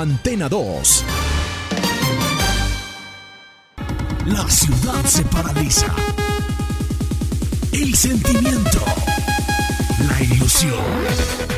Antena 2. La ciudad se paraliza. El sentimiento. La ilusión.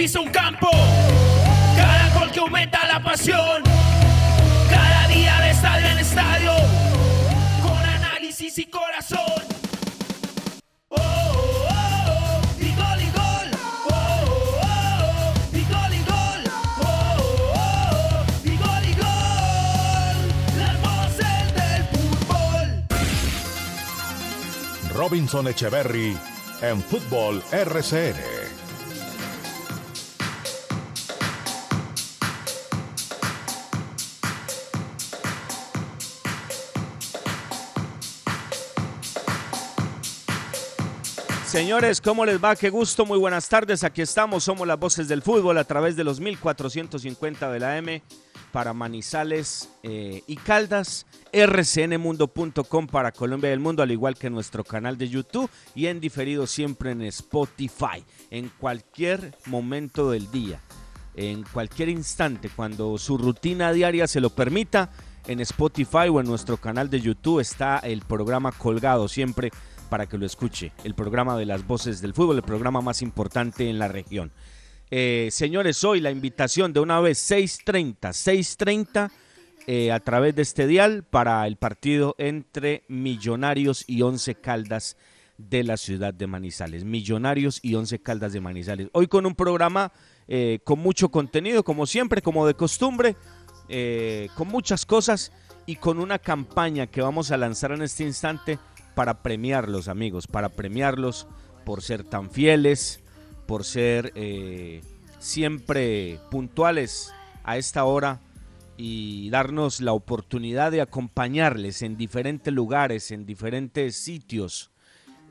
Pisa un campo, cada gol que aumenta la pasión, cada día de estadio en estadio, con análisis y corazón. Oh, oh, oh, y gol y gol. Oh, oh, oh, y gol y gol. Oh, oh, y gol y gol. Las voces del fútbol. Robinson Echeverry en Fútbol RCN. Señores, ¿cómo les va? Qué gusto, muy buenas tardes. Aquí estamos, somos las voces del fútbol a través de los 1450 de la M para Manizales eh, y Caldas, rcnmundo.com para Colombia y el mundo, al igual que nuestro canal de YouTube y en diferido siempre en Spotify, en cualquier momento del día, en cualquier instante, cuando su rutina diaria se lo permita, en Spotify o en nuestro canal de YouTube está el programa colgado siempre para que lo escuche. El programa de las voces del fútbol, el programa más importante en la región. Eh, señores, hoy la invitación de una vez 6.30, 6.30 eh, a través de este dial para el partido entre Millonarios y Once Caldas de la ciudad de Manizales. Millonarios y Once Caldas de Manizales. Hoy con un programa eh, con mucho contenido, como siempre, como de costumbre, con muchas cosas y con una campaña que vamos a lanzar en este instante para premiarlos, amigos, para premiarlos por ser tan fieles, por ser eh, siempre puntuales a esta hora y darnos la oportunidad de acompañarles en diferentes lugares, en diferentes sitios,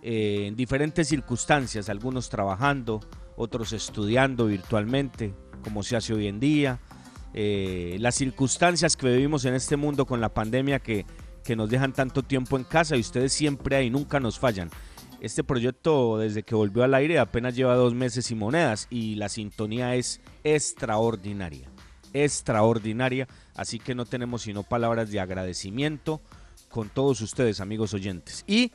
eh, en diferentes circunstancias, algunos trabajando, otros estudiando virtualmente, como se hace hoy en día. Eh, las circunstancias que vivimos en este mundo con la pandemia que que nos dejan tanto tiempo en casa y ustedes siempre ahí nunca nos fallan. Este proyecto desde que volvió al aire apenas lleva dos meses y monedas y la sintonía es extraordinaria, extraordinaria, así que no tenemos sino palabras de agradecimiento con todos ustedes amigos oyentes. Y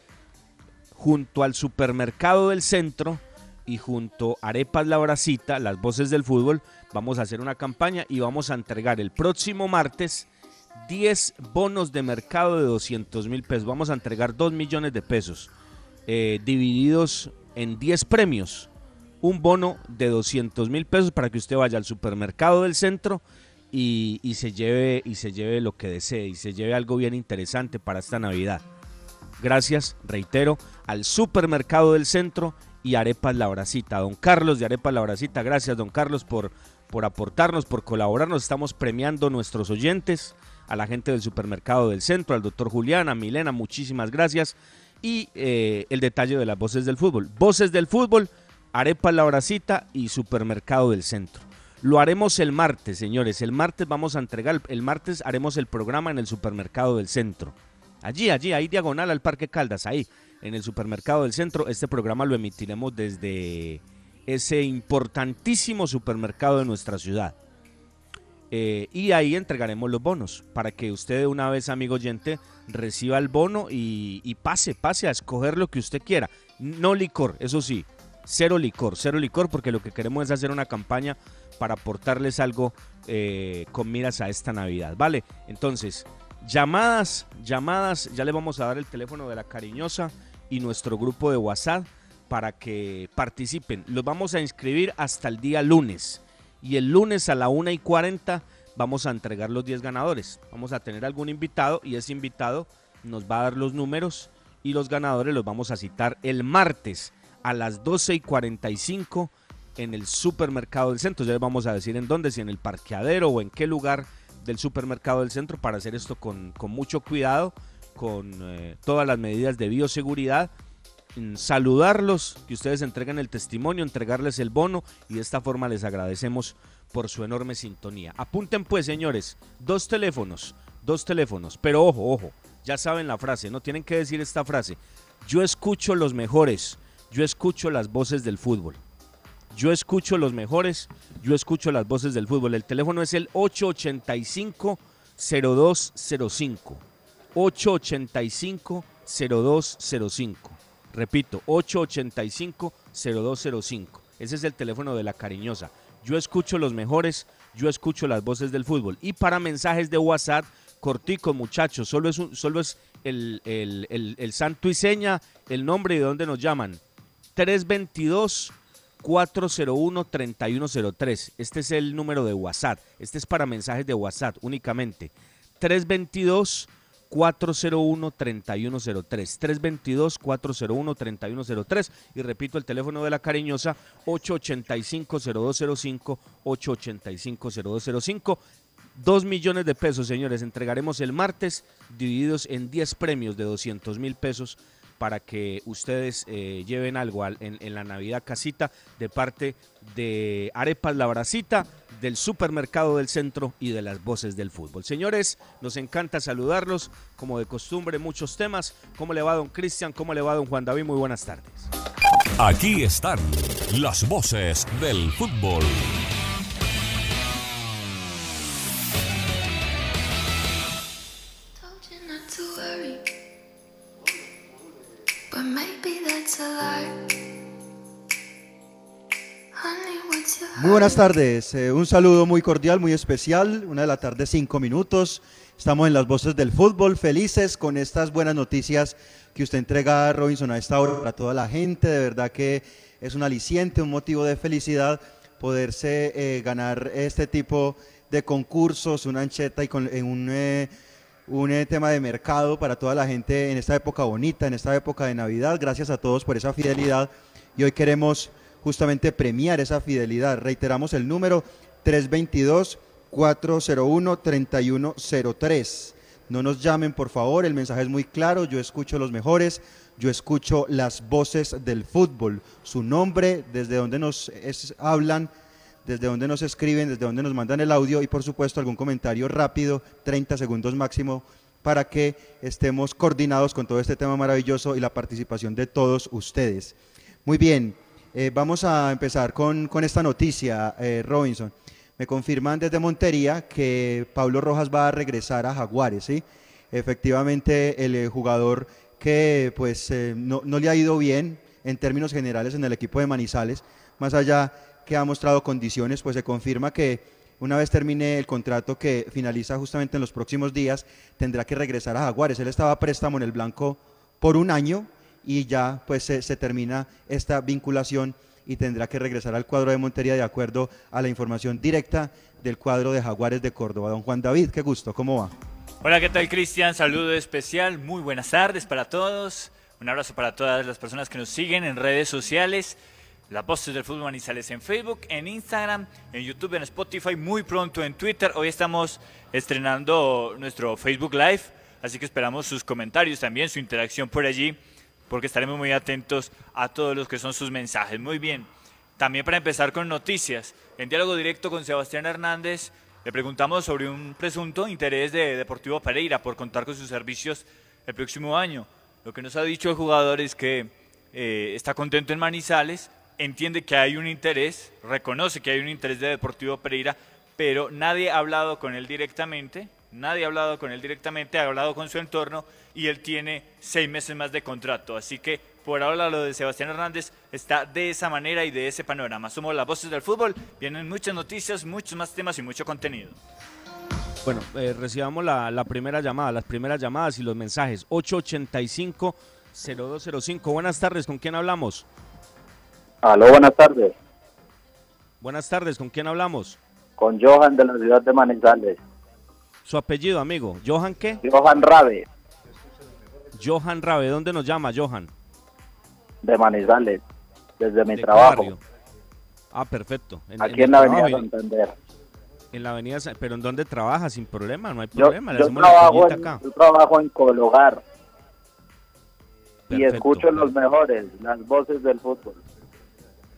junto al supermercado del centro y junto a Arepas La Bracita, las voces del fútbol, vamos a hacer una campaña y vamos a entregar el próximo martes 10 bonos de mercado de 200 mil pesos. Vamos a entregar 2 millones de pesos eh, divididos en 10 premios. Un bono de 200 mil pesos para que usted vaya al supermercado del centro y, se lleve, y se lleve lo que desee y se lleve algo bien interesante para esta Navidad. Gracias, reitero, al supermercado del centro y Arepas La Bracita. Don Carlos de Arepas La Bracita, gracias don Carlos por, por aportarnos, por colaborarnos. Estamos premiando nuestros oyentes a la gente del supermercado del centro, al doctor Julián, a Milena, muchísimas gracias. Y eh, el detalle de las voces del fútbol. Voces del fútbol, Arepa La Horacita y Supermercado del Centro. Lo haremos el martes, señores. El martes vamos a entregar, el martes haremos el programa en el Supermercado del Centro. Allí, allí, ahí diagonal al Parque Caldas, ahí, en el Supermercado del Centro. Este programa lo emitiremos desde ese importantísimo supermercado de nuestra ciudad. Eh, y ahí entregaremos los bonos para que usted de una vez, amigo oyente, reciba el bono y, pase, pase a escoger lo que usted quiera. No licor, eso sí, cero licor, cero licor, porque lo que queremos es hacer una campaña para aportarles algo eh, con miras a esta Navidad, ¿vale? Entonces, llamadas, llamadas, ya le vamos a dar el teléfono de la cariñosa y nuestro grupo de WhatsApp para que participen. Los vamos a inscribir hasta el día lunes y el lunes a la 1 y 40 vamos a entregar los 10 ganadores. Vamos a tener algún invitado y ese invitado nos va a dar los números y los ganadores los vamos a citar el martes a las 12 y 45 en el supermercado del centro. Ya les vamos a decir en dónde, si en el parqueadero o en qué lugar del supermercado del centro para hacer esto con, mucho cuidado, con eh, todas las medidas de bioseguridad. Saludarlos, que ustedes entreguen el testimonio, entregarles el bono y de esta forma les agradecemos por su enorme sintonía. Apunten pues, señores, dos teléfonos, dos teléfonos, pero ojo, ojo, ya saben la frase, no tienen que decir esta frase. Yo escucho los mejores, yo escucho las voces del fútbol. Yo escucho los mejores, yo escucho las voces del fútbol. El teléfono es el 885-0205. 885-0205. Repito, 885-0205. Ese es el teléfono de la cariñosa. Yo escucho los mejores, yo escucho las voces del fútbol. Y para mensajes de WhatsApp, cortico muchachos, solo es, el santo y seña, el nombre y de dónde nos llaman. 322 401-3103. Este es el número de WhatsApp. Este es para mensajes de WhatsApp únicamente. 322 401-3103. 322-401-3103. Y repito, el teléfono de la cariñosa 885-0205, 885-0205. Dos millones de pesos, señores, entregaremos el martes, divididos en 10 premios de 200 mil pesos para que ustedes eh, lleven algo en, la Navidad casita de parte de Arepas La Bracita, del supermercado del centro y de las voces del fútbol. Señores, nos encanta saludarlos, como de costumbre, muchos temas. ¿Cómo le va don Cristian? ¿Cómo le va don Juan David? Muy buenas tardes. Aquí están las voces del fútbol. Muy buenas tardes, eh, un saludo muy cordial, muy especial, una de la tarde, cinco minutos. Estamos en las voces del fútbol, felices con estas buenas noticias que usted entrega, Robinson, a esta hora para toda la gente. De verdad que es un aliciente, un motivo de felicidad poderse eh, ganar este tipo de concursos, una ancheta y con, un, eh, un tema de mercado para toda la gente en esta época bonita, en esta época de Navidad. Gracias a todos por esa fidelidad y hoy queremos justamente premiar esa fidelidad. Reiteramos el número 322-401-3103. No nos llamen, por favor, el mensaje es muy claro, yo escucho los mejores, yo escucho las voces del fútbol, su nombre, desde donde nos hablan, desde donde nos escriben, desde donde nos mandan el audio y por supuesto algún comentario rápido, 30 segundos máximo, para que estemos coordinados con todo este tema maravilloso y la participación de todos ustedes. Muy bien, eh, vamos a empezar con, esta noticia, eh, Robinson. Me confirman desde Montería que Pablo Rojas va a regresar a Jaguares, ¿sí? Efectivamente, el eh, jugador que pues no, le ha ido bien en términos generales en el equipo de Manizales, más allá que ha mostrado condiciones, pues se confirma que una vez termine el contrato que finaliza justamente en los próximos días, tendrá que regresar a Jaguares. Él estaba a préstamo en el blanco por un año y ya pues se, termina esta vinculación y tendrá que regresar al cuadro de Montería de acuerdo a la información directa del cuadro de Jaguares de Córdoba. Don Juan David, qué gusto, ¿cómo va? Hola, ¿qué tal Cristian? Saludo especial, muy buenas tardes para todos. Un abrazo para todas las personas que nos siguen en redes sociales. La Voces del Fútbol Manizales en Facebook, en Instagram, en YouTube, en Spotify, muy pronto en Twitter. Hoy estamos estrenando nuestro Facebook Live, así que esperamos sus comentarios también, su interacción por allí porque estaremos muy atentos a todos los que son sus mensajes. Muy bien, también para empezar con noticias, en diálogo directo con Sebastián Hernández, le preguntamos sobre un presunto interés de Deportivo Pereira por contar con sus servicios el próximo año. Lo que nos ha dicho el jugador es que eh, está contento en Manizales, entiende que hay un interés, reconoce que hay un interés de Deportivo Pereira, pero nadie ha hablado con él directamente, nadie ha hablado con él directamente, ha hablado con su entorno y él tiene seis meses más de contrato. Así que por ahora lo de Sebastián Hernández está de esa manera y de ese panorama. Somos las voces del fútbol, vienen muchas noticias, muchos más temas y mucho contenido. Bueno, eh, recibamos la, primera llamada, las primeras llamadas y los mensajes. 885-0205. Buenas tardes, ¿con quién hablamos? Aló, buenas tardes. Buenas tardes, ¿con quién hablamos? Con Johan de la ciudad de Manizales. Su apellido, amigo. ¿Johan qué? Johan Rabe. Johan Rabe, ¿dónde nos llama, Johan? De Manizales, desde mi trabajo. Ah, perfecto. aquí el en la Avenida Santander. En la avenida, pero ¿en dónde trabaja? Sin problema, no hay problema. Le yo trabajo en, acá. yo trabajo en Cologar y Perfecto, escucho los mejores, las voces del fútbol.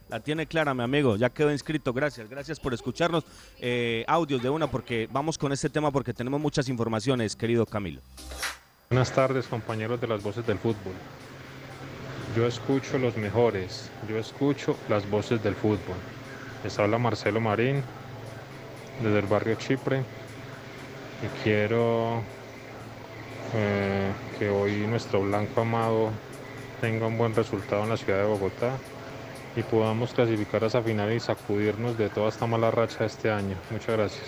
La tiene clara, mi amigo. Ya quedó inscrito. Gracias, gracias por escucharnos. Eh, audios de una, porque vamos con este tema porque tenemos muchas informaciones, querido Camilo. Buenas tardes compañeros de las voces del fútbol. Yo escucho los mejores, yo escucho las voces del fútbol. Les habla Marcelo Marín desde el barrio Chipre y quiero eh, que hoy nuestro blanco amado tenga un buen resultado en la ciudad de Bogotá y podamos clasificar a esa final y sacudirnos de toda esta mala racha de este año. Muchas gracias.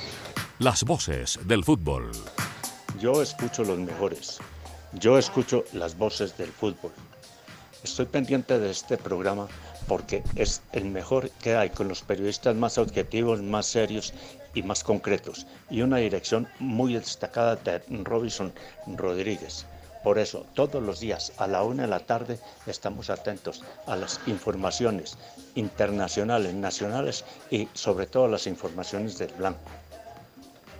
Las voces del fútbol. Yo escucho los mejores. Yo escucho las voces del fútbol. Estoy pendiente de este programa porque es el mejor que hay con los periodistas más objetivos, más serios y más concretos. Y una dirección muy destacada de Robinson Rodríguez. Por eso, todos los días a la una de la tarde estamos atentos a las informaciones internacionales, nacionales y sobre todo las informaciones del blanco.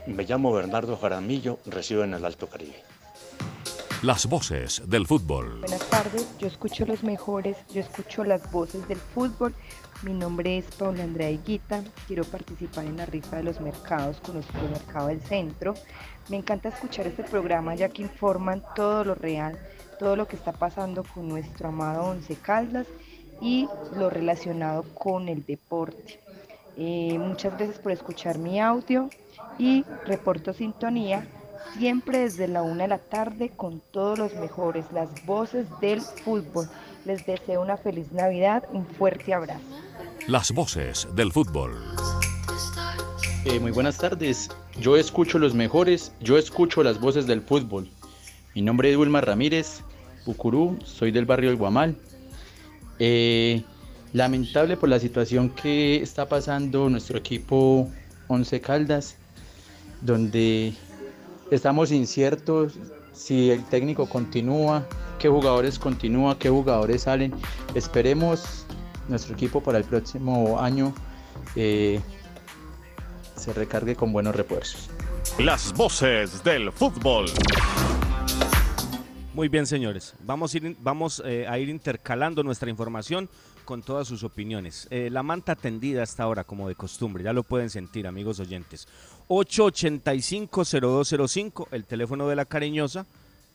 Me llamo Bernardo Jaramillo, resido en el Alto Caribe. Las voces del fútbol. Buenas tardes, yo escucho los mejores, yo escucho las voces del fútbol. Mi nombre es Paula Andrea Higuita, quiero participar en la rifa de los mercados con el supermercado del centro. Me encanta escuchar este programa ya que informan todo lo real, todo lo que está pasando con nuestro amado Once Caldas y lo relacionado con el deporte. Eh, muchas gracias por escuchar mi audio y reporto sintonía siempre desde la una de la tarde con todos los mejores, las voces del fútbol. Les deseo una feliz Navidad, un fuerte abrazo. Las voces del fútbol. Eh, muy buenas tardes. Yo escucho los mejores, yo escucho las voces del fútbol. Mi nombre es Wilmar Ramírez, Ucurú, soy del barrio El Guamal. Eh, lamentable por la situación que está pasando nuestro equipo Once Caldas, donde estamos inciertos si el técnico continúa, qué jugadores continúa, qué jugadores salen. Esperemos nuestro equipo para el próximo año eh, se recargue con buenos refuerzos. Las voces del fútbol. Muy bien, señores. Vamos a ir, vamos, eh, a ir intercalando nuestra información con todas sus opiniones. Eh, la manta tendida hasta ahora, como de costumbre, ya lo pueden sentir, amigos oyentes. 885-0205, el teléfono de la cariñosa.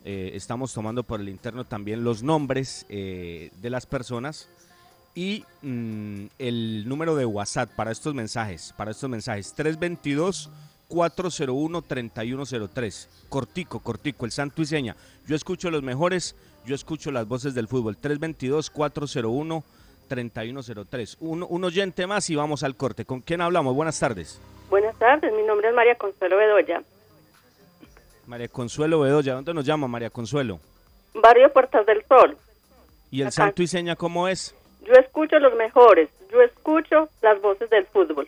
Eh, estamos tomando por el interno también los nombres eh, de las personas y mm, el número de WhatsApp para estos mensajes, para estos mensajes 322 401 3103. Cortico, cortico, el santo y seña. Yo escucho los mejores, yo escucho las voces del fútbol. 322 401 3103. Un, un oyente más y vamos al corte. ¿Con quién hablamos? Buenas tardes. Buenas tardes, mi nombre es María Consuelo Bedoya, María Consuelo Bedoya, ¿dónde nos llama María Consuelo? barrio Puertas del Sol. ¿Y el Acá. santo y seña cómo es? Yo escucho los mejores, yo escucho las voces del fútbol.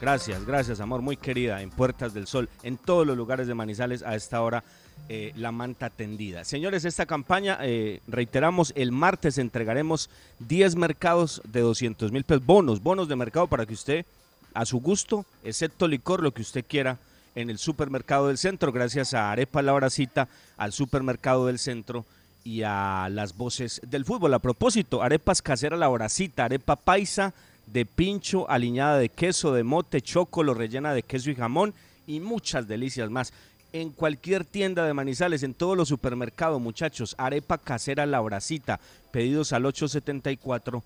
Gracias, gracias, amor, muy querida, en Puertas del Sol, en todos los lugares de Manizales a esta hora, eh, la manta tendida. Señores, esta campaña, eh, reiteramos, el martes entregaremos 10 mercados de 200 mil pesos, bonos, bonos de mercado para que usted, a su gusto, excepto licor, lo que usted quiera, en el supermercado del centro, gracias a Arepa La Horacita, al supermercado del centro y a las voces del fútbol. A propósito, arepas caseras La Horacita, arepa paisa de pincho, aliñada de queso, de mote, chocolo, rellena de queso y jamón y muchas delicias más. En cualquier tienda de Manizales, en todos los supermercados, muchachos, arepa casera La Horacita, pedidos al 874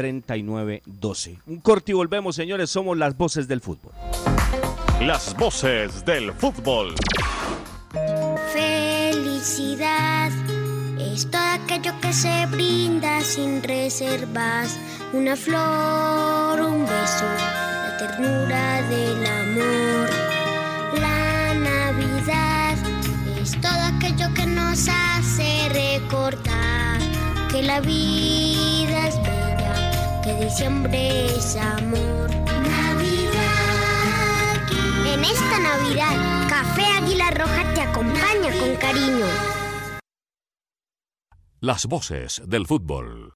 3912. Un corte y volvemos, señores, somos las voces del fútbol. Las voces del fútbol. Felicidad es todo aquello que se brinda sin reservas. Una flor, un beso, la ternura del amor. La Navidad es todo aquello que nos hace recordar que la vida es bella, que diciembre es amor. Navidad. En esta Navidad, Café Águila Roja te acompaña con cariño. Las voces del fútbol.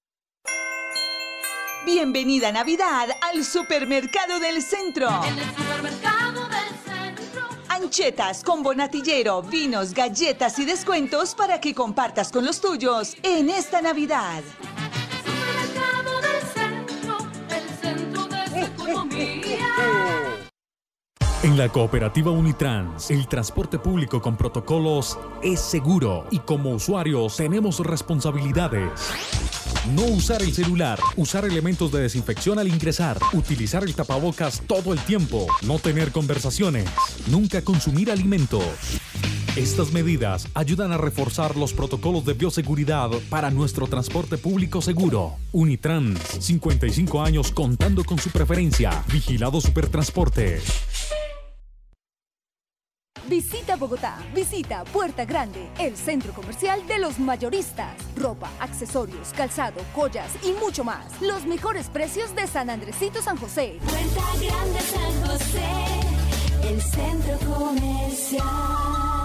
Bienvenida Navidad al Supermercado del Centro. En el supermercado del centro. Anchetas, combo natillero, vinos, galletas y descuentos para que compartas con los tuyos en esta Navidad. En la cooperativa Unitrans, el transporte público con protocolos es seguro y como usuarios tenemos responsabilidades. No usar el celular, usar elementos de desinfección al ingresar, utilizar el tapabocas todo el tiempo, no tener conversaciones, nunca consumir alimentos. Estas medidas ayudan a reforzar los protocolos de bioseguridad para nuestro transporte público seguro. Unitrans, 55 años contando con su preferencia. Vigilado Supertransporte. Visita Bogotá, visita Puerta Grande, el centro comercial de los mayoristas. Ropa, accesorios, calzado, joyas y mucho más. Los mejores precios de San Andresito San José. Puerta Grande San José. El centro comercial.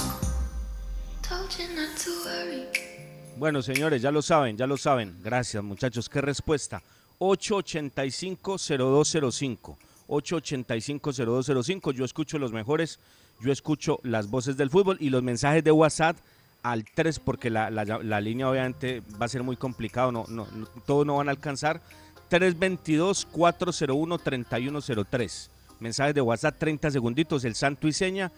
Bueno, señores, ya lo saben, ya lo saben. Gracias, muchachos. ¿Qué respuesta? 885-0205. 885-0205. Yo escucho los mejores, yo escucho las voces del fútbol y los mensajes de WhatsApp al 3 porque la, línea obviamente va a ser muy complicado, todos no van a alcanzar. 322-401-3103. Mensajes de WhatsApp, 30 segunditos, el santo y seña,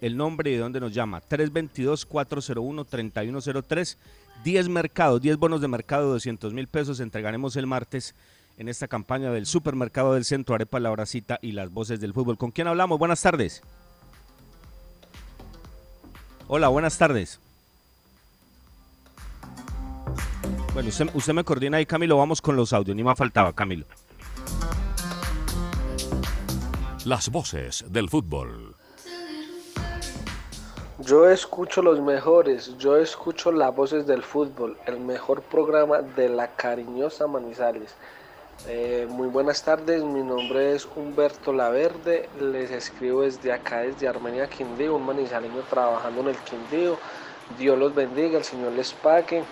el nombre y de dónde nos llama. 322-401-3103. 10 mercados, 10 bonos de mercado, 200 mil pesos. Entregaremos el martes en esta campaña del supermercado del centro, Arepa La Horacita y las voces del fútbol. ¿Con quién hablamos? Buenas tardes. Hola, buenas tardes. Bueno, usted, me coordina ahí, Camilo. Vamos con los audios. Ni más faltaba, Camilo. Las voces del fútbol. Yo escucho los mejores, yo escucho las voces del fútbol, el mejor programa de la cariñosa Manizales. Eh, muy buenas tardes, mi nombre es Humberto Laverde, les escribo desde acá, desde Armenia Quindío, un manizaleño trabajando en el Quindío. Dios los bendiga, el Señor les pague.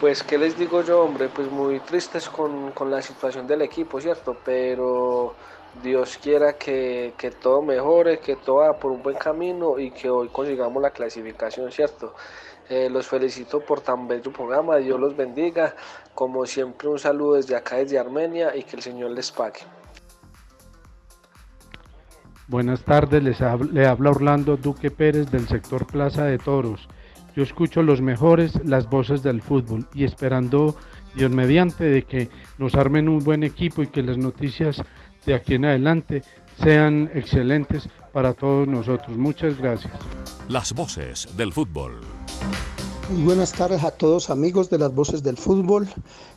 Pues, ¿qué les digo yo, hombre? Pues muy tristes con, con la situación del equipo, ¿cierto? Pero Dios quiera que, que todo mejore, que todo va por un buen camino y que hoy consigamos la clasificación, ¿cierto? Eh, los felicito por tan bello programa, Dios los bendiga. Como siempre, un saludo desde acá, desde Armenia y que el Señor les pague. Buenas tardes, les le habla Orlando Duque Pérez del sector Plaza de Toros. Yo escucho los mejores, las voces del fútbol y esperando, Dios mediante, de que nos armen un buen equipo y que las noticias de aquí en adelante sean excelentes para todos nosotros. Muchas gracias. Las voces del fútbol. Muy buenas tardes a todos amigos de las voces del fútbol.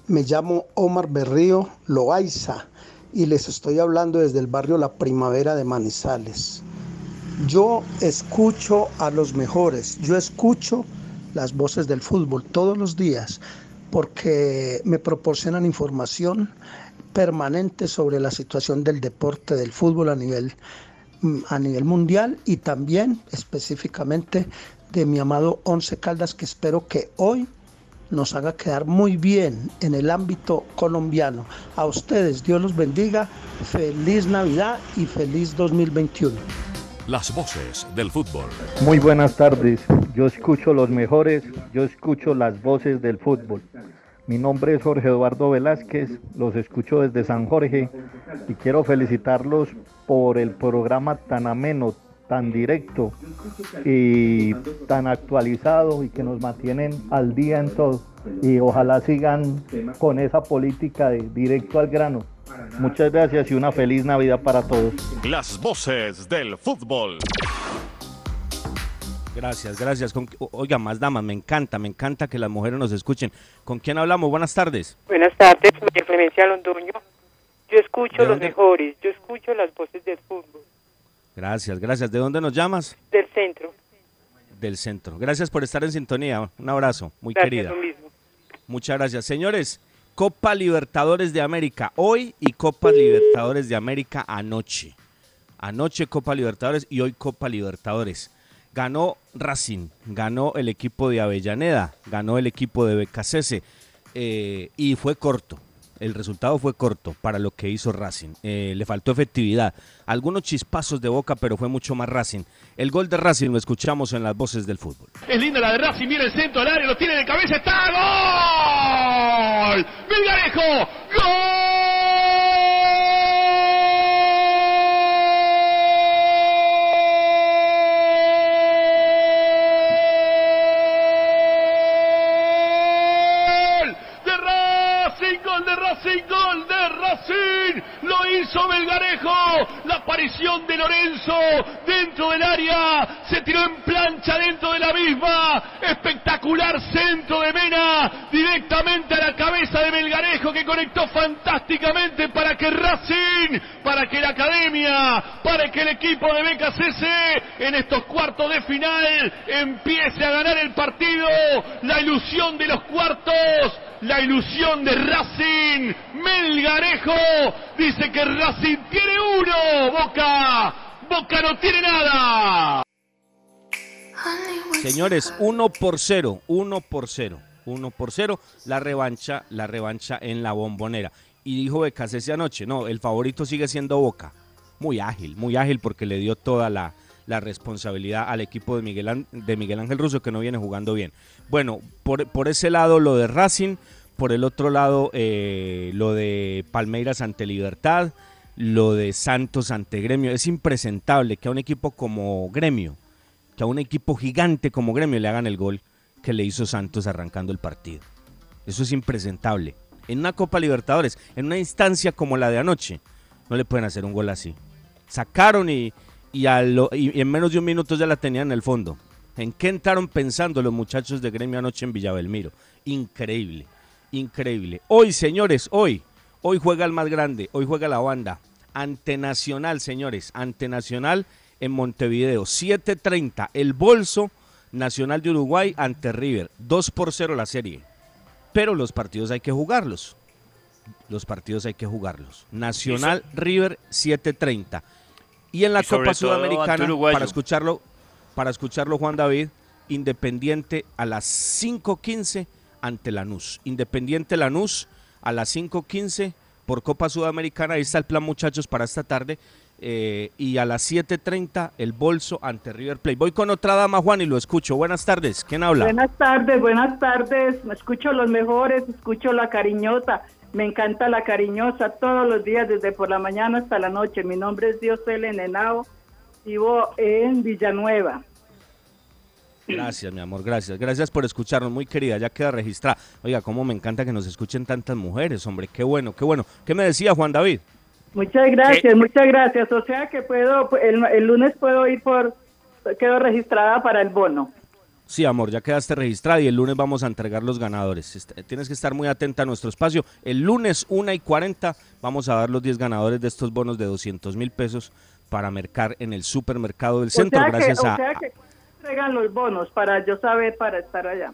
Me llamo Omar Berrío Loaiza y les estoy hablando desde el barrio La Primavera de Manizales. Yo escucho a los mejores, yo escucho las voces del fútbol todos los días porque me proporcionan información permanente sobre la situación del deporte del fútbol a nivel mm, a nivel mundial y también específicamente de mi amado Once Caldas que espero que hoy nos haga quedar muy bien en el ámbito colombiano. A ustedes, Dios los bendiga, feliz Navidad y feliz 2021. Las voces del fútbol. Muy buenas tardes, yo escucho los mejores, yo escucho las voces del fútbol. Mi nombre es Jorge Eduardo Velázquez, los escucho desde San Jorge y quiero felicitarlos por el programa tan ameno, tan directo y tan actualizado y que nos mantienen al día en todo. Y ojalá sigan con esa política de directo al grano. Muchas gracias y una feliz Navidad para todos. Las voces del fútbol. Gracias, gracias. Con- Oiga, más damas, me encanta, me encanta que las mujeres nos escuchen. ¿Con quién hablamos? Buenas tardes. Buenas tardes, María Clemencia Londoño. Yo escucho ¿De los dónde? mejores, yo escucho las voces del fútbol, Gracias, gracias. ¿De dónde nos llamas? del centro. Del centro. Gracias por estar en sintonía. Un abrazo, muy Gracias, querida. lo mismo. Muchas gracias. Señores, Copa Libertadores de América hoy y Copa Libertadores de América anoche. Anoche Copa Libertadores y hoy Copa Libertadores. Ganó Racing, ganó el equipo de Avellaneda, ganó el equipo de BKCS eh, y fue corto. El resultado fue corto para lo que hizo Racing. Eh, le faltó efectividad. Algunos chispazos de boca, pero fue mucho más Racing. El gol de Racing lo escuchamos en las voces del fútbol. Es linda la de Racing, viene el centro del área, lo tiene de cabeza, está gol. Gol Racing. Lo hizo Belgarejo, la aparición de Lorenzo dentro del área, se tiró en plancha dentro de la misma. Espectacular centro de Mena, directamente a la cabeza de Belgarejo que conectó fantásticamente para que Racing, para que la academia, para que el equipo de BKCC en estos cuartos de final empiece a ganar el partido. La ilusión de los cuartos, la ilusión de Racing. Melgarejo dice que Racing tiene uno. Boca, Boca no tiene nada. Señores, 1 por 0, 1 por 0, 1 por 0, la revancha, la revancha en la bombonera. Y dijo Becasese anoche, no, el favorito sigue siendo Boca. Muy ágil, muy ágil porque le dio toda la, responsabilidad al equipo de Miguel, de Miguel Ángel Russo que no viene jugando bien. Bueno, por ese lado lo de Racing, por el otro lado eh, lo de Palmeiras ante Libertad, lo de Santos ante Gremio. Es impresentable que a un equipo como Gremio, que a un equipo gigante como Gremio le hagan el gol que le hizo Santos arrancando el partido. Eso es impresentable. En una Copa Libertadores, en una instancia como la de anoche, no le pueden hacer un gol así. Sacaron y, y, a lo- en menos de un minuto ya la tenían en el fondo. ¿En qué entraron pensando los muchachos de Gremio anoche en Villabelmiro? Increíble, increíble. Hoy, señores, hoy, hoy juega el más grande, hoy juega la banda. Ante Nacional, señores, ante Nacional en Montevideo. 7.30, el bolso Nacional de Uruguay ante River. 2 por 0 la serie. Pero los partidos hay que jugarlos. Los partidos hay que jugarlos. Nacional River 7.30. Y en la Y Copa Sudamericana, para escucharlo, para escucharlo Juan David, Independiente a las 5.15 ante Lanús. Independiente Lanús a las 5.15 por Copa Sudamericana. Ahí está el plan, muchachos, para esta tarde. Eh, y a las 7.30 el bolso ante River Plate. Voy con otra dama, Juan, y lo escucho. Buenas tardes. ¿Quién habla? Buenas tardes, buenas tardes. Me escucho los mejores, escucho la cariñosa. Me encanta la cariñosa todos los días, desde por la mañana hasta la noche. Mi nombre es Diosel Nenao. Vivo en Villanueva. Gracias, mi amor, gracias. Gracias por escucharnos, muy querida, ya queda registrada. Oiga, cómo me encanta que nos escuchen tantas mujeres, hombre, qué bueno, qué bueno. ¿Qué me decía Juan David? Muchas gracias, muchas gracias. O sea que puedo, el, el lunes puedo ir por, quedo registrada para el bono. Sí, amor, ya quedaste registrada y el lunes vamos a entregar los ganadores. Est- Tienes que estar muy atenta a nuestro espacio. El lunes, 1 y 40, vamos a dar los 10 ganadores de estos bonos de 200 mil pesos para mercar en el supermercado del centro. o gracias que, a, que entregan los bonos para yo saber para estar allá.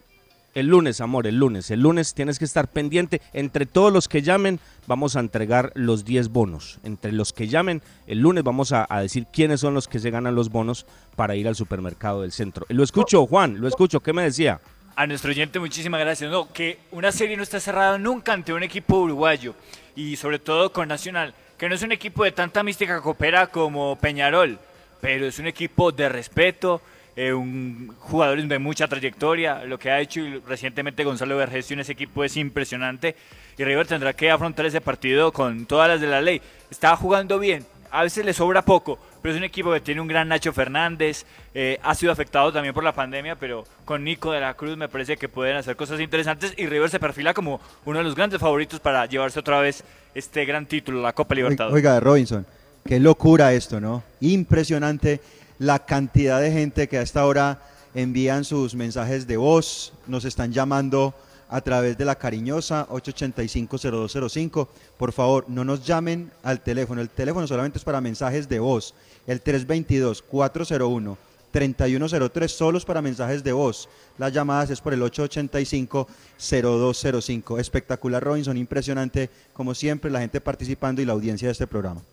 El lunes, amor, el lunes. El lunes tienes que estar pendiente. Entre todos los que llamen, vamos a entregar los 10 bonos. Entre los que llamen, el lunes vamos a, a decir quiénes son los que se ganan los bonos para ir al supermercado del centro. Lo escucho, Juan, lo escucho. ¿Qué me decía? A nuestro oyente, muchísimas gracias. No, que una serie no está cerrada nunca ante un equipo uruguayo y sobre todo con Nacional, que no es un equipo de tanta mística copera como Peñarol, pero es un equipo de respeto, eh, un jugador de mucha trayectoria. Lo que ha hecho recientemente Gonzalo Vergesio en ese equipo es impresionante y River tendrá que afrontar ese partido con todas las de la ley. Está jugando bien, a veces le sobra poco, pero es un equipo que tiene un gran Nacho Fernández, eh, ha sido afectado también por la pandemia, pero con Nico de la Cruz me parece que pueden hacer cosas interesantes y River se perfila como uno de los grandes favoritos para llevarse otra vez este gran título, la Copa Libertadores. Oiga, Robinson, qué locura esto, ¿no? Impresionante la cantidad de gente que a esta hora envían sus mensajes de voz, nos están llamando a través de la cariñosa 885-0205. Por favor, no nos llamen al teléfono. El teléfono solamente es para mensajes de voz. El 322-401. 3103 solos para mensajes de voz. Las llamadas es por el 885-0205. Espectacular, Robinson, impresionante, como siempre, la gente participando y la audiencia de este programa.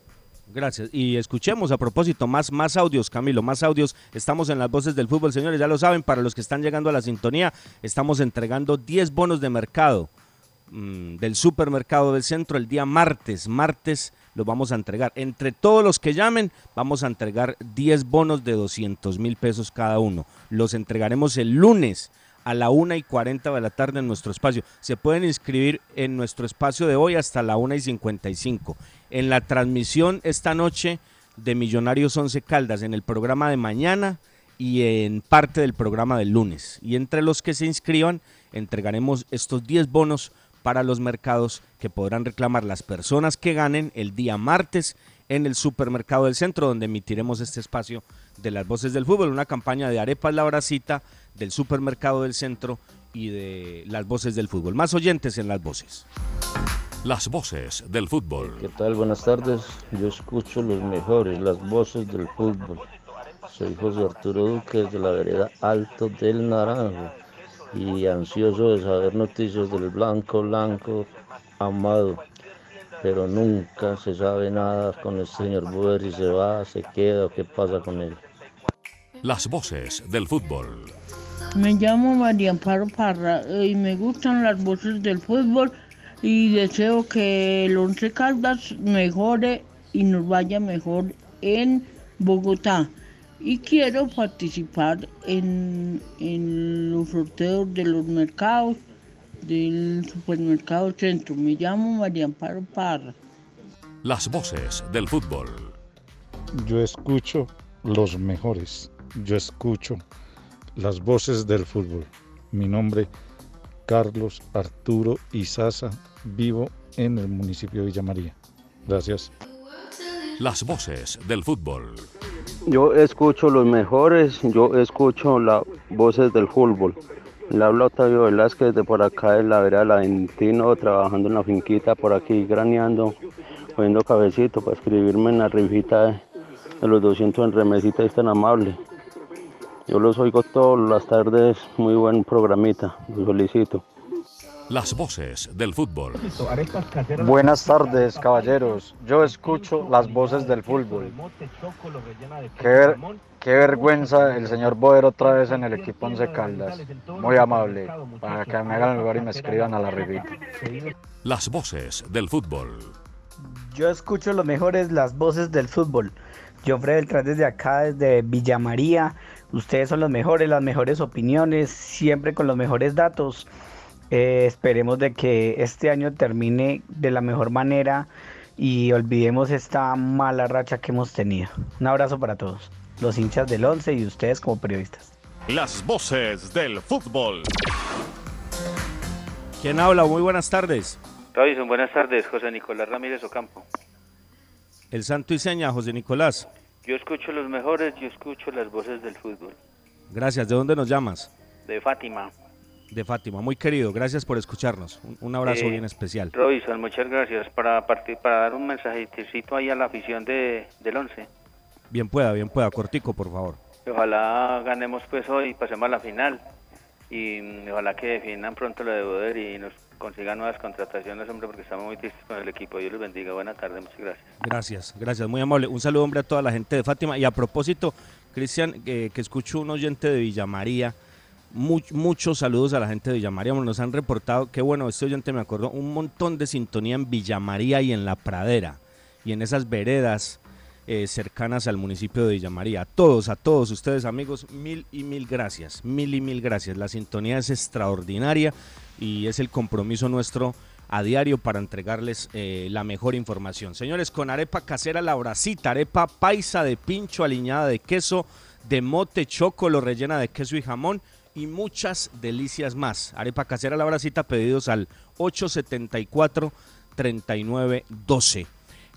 Gracias. Y escuchemos a propósito más, más audios, Camilo, más audios. Estamos en las voces del fútbol, señores, ya lo saben, para los que están llegando a la sintonía, estamos entregando 10 bonos de mercado mm, del supermercado del centro el día martes. Martes los vamos a entregar. Entre todos los que llamen, vamos a entregar 10 bonos de 200 mil pesos cada uno. Los entregaremos el lunes a la 1 y 40 de la tarde en nuestro espacio. Se pueden inscribir en nuestro espacio de hoy hasta la 1 y 55. En la transmisión esta noche de Millonarios 11 Caldas, en el programa de mañana y en parte del programa del lunes. Y entre los que se inscriban, entregaremos estos 10 bonos para los mercados que podrán reclamar las personas que ganen el día martes en el supermercado del centro, donde emitiremos este espacio de las voces del fútbol, una campaña de arepas la bracita del supermercado del centro y de las voces del fútbol. Más oyentes en las voces. Las voces del fútbol. ¿Qué tal? Buenas tardes. Yo escucho los mejores, las voces del fútbol. Soy José Arturo Duque desde la vereda Alto del Naranjo y ansioso de saber noticias del blanco, blanco, amado. Pero nunca se sabe nada con el señor Buer si se va, se queda o qué pasa con él. Las voces del fútbol. Me llamo María Amparo Parra eh, y me gustan las voces del fútbol y deseo que el Once Caldas mejore y nos vaya mejor en Bogotá. Y quiero participar en, en los sorteos de los mercados del supermercado centro. Me llamo María Amparo Parra. Las voces del fútbol. Yo escucho los mejores. Yo escucho las voces del fútbol. Mi nombre, Carlos Arturo Izaza, vivo en el municipio de Villa María. Gracias. Las voces del fútbol. Yo escucho los mejores, yo escucho las voces del fútbol. Le habla Octavio Velázquez de por acá de la vereda La Ventino, trabajando en la finquita por aquí, graneando, poniendo cabecito para escribirme en la rifita de, de los 200 en remesita, es tan amable. Yo los oigo todas las tardes, muy buen programita, los felicito. Las voces del fútbol. Buenas tardes, caballeros. Yo escucho las voces del fútbol. Qué, ver- qué vergüenza el señor Boer otra vez en el equipo Once Caldas. Muy amable, para que me hagan el lugar y me escriban a la revista. Las voces del fútbol. Yo escucho los mejores las voces del fútbol. Yo, Fred Beltrán, desde acá, desde Villa María. Ustedes son los mejores, las mejores opiniones, siempre con los mejores datos. Eh, esperemos de que este año termine de la mejor manera y olvidemos esta mala racha que hemos tenido. Un abrazo para todos, los hinchas del 11 y ustedes como periodistas. Las voces del fútbol. ¿Quién habla? Muy buenas tardes. Robinson, buenas tardes. José Nicolás Ramírez Ocampo. El santo y seña, José Nicolás. Yo escucho los mejores, yo escucho las voces del fútbol. Gracias. ¿De dónde nos llamas? De Fátima. De Fátima. Muy querido. Gracias por escucharnos. Un, un abrazo Eh, bien especial. Robinson, muchas gracias. Para, partir, para dar un mensajito ahí a la afición de, del 11. Bien pueda, bien pueda. Cortico, por favor. Ojalá ganemos pues hoy, pasemos a la final. Y mm, ojalá que defiendan pronto lo de Boder y nos consigan nuevas contrataciones, hombre, porque estamos muy tristes con el equipo. Dios los bendiga. Buena tarde, muchas gracias. Gracias, gracias, muy amable. Un saludo, hombre, a toda la gente de Fátima. Y a propósito, Cristian, que, que escucho un oyente de Villa María, much- muchos saludos a la gente de Villa María. Nos han reportado, qué bueno, este oyente me acordó, un montón de sintonía en Villa María y en La Pradera, y en esas veredas eh, cercanas al municipio de Villa María. A todos, a todos ustedes, amigos, mil y mil gracias, mil y mil gracias. La sintonía es extraordinaria y es el compromiso nuestro a diario para entregarles eh, la mejor información. Señores, con arepa casera la bracita, arepa paisa de pincho aliñada de queso, de mote chocolo rellena de queso y jamón y muchas delicias más. Arepa casera la bracita pedidos al 874 3912.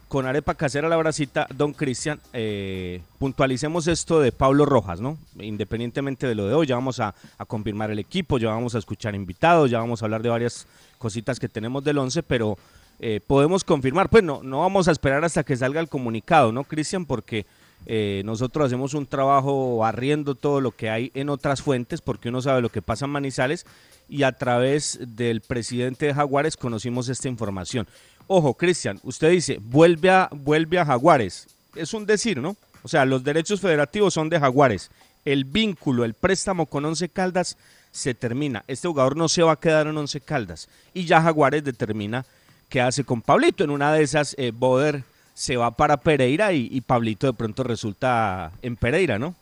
Con arepa casera la bracita, don Cristian, eh, puntualicemos esto de Pablo Rojas, ¿no? Independientemente de lo de hoy, ya vamos a, a confirmar el equipo, ya vamos a escuchar invitados, ya vamos a hablar de varias cositas que tenemos del 11, pero eh, podemos confirmar, pues no, no vamos a esperar hasta que salga el comunicado, ¿no, Cristian? Porque eh, nosotros hacemos un trabajo barriendo todo lo que hay en otras fuentes, porque uno sabe lo que pasa en Manizales, y a través del presidente de Jaguares conocimos esta información. Ojo, Cristian, usted dice, vuelve a, vuelve a Jaguares. Es un decir, ¿no? O sea, los derechos federativos son de Jaguares. El vínculo, el préstamo con Once Caldas se termina. Este jugador no se va a quedar en Once Caldas. Y ya Jaguares determina qué hace con Pablito. En una de esas, eh, Boder se va para Pereira y, y Pablito de pronto resulta en Pereira, ¿no?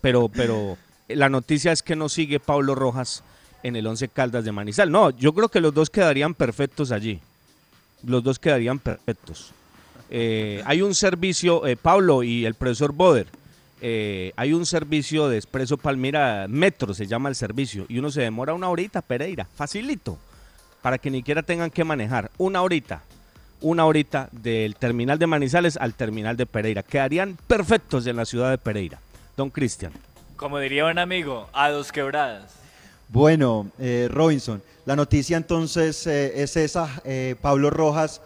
Pero, pero la noticia es que no sigue Pablo Rojas en el Once Caldas de Manizal. No, yo creo que los dos quedarían perfectos allí. Los dos quedarían perfectos. Eh, hay un servicio, eh, Pablo y el profesor Boder, eh, hay un servicio de Expreso Palmira, Metro se llama el servicio, y uno se demora una horita, Pereira, facilito, para que ni siquiera tengan que manejar. Una horita, una horita del terminal de Manizales al terminal de Pereira. Quedarían perfectos en la ciudad de Pereira. Don Cristian. Como diría un amigo, a dos quebradas. Bueno, eh, Robinson, la noticia entonces eh, es esa. eh, Pablo Rojas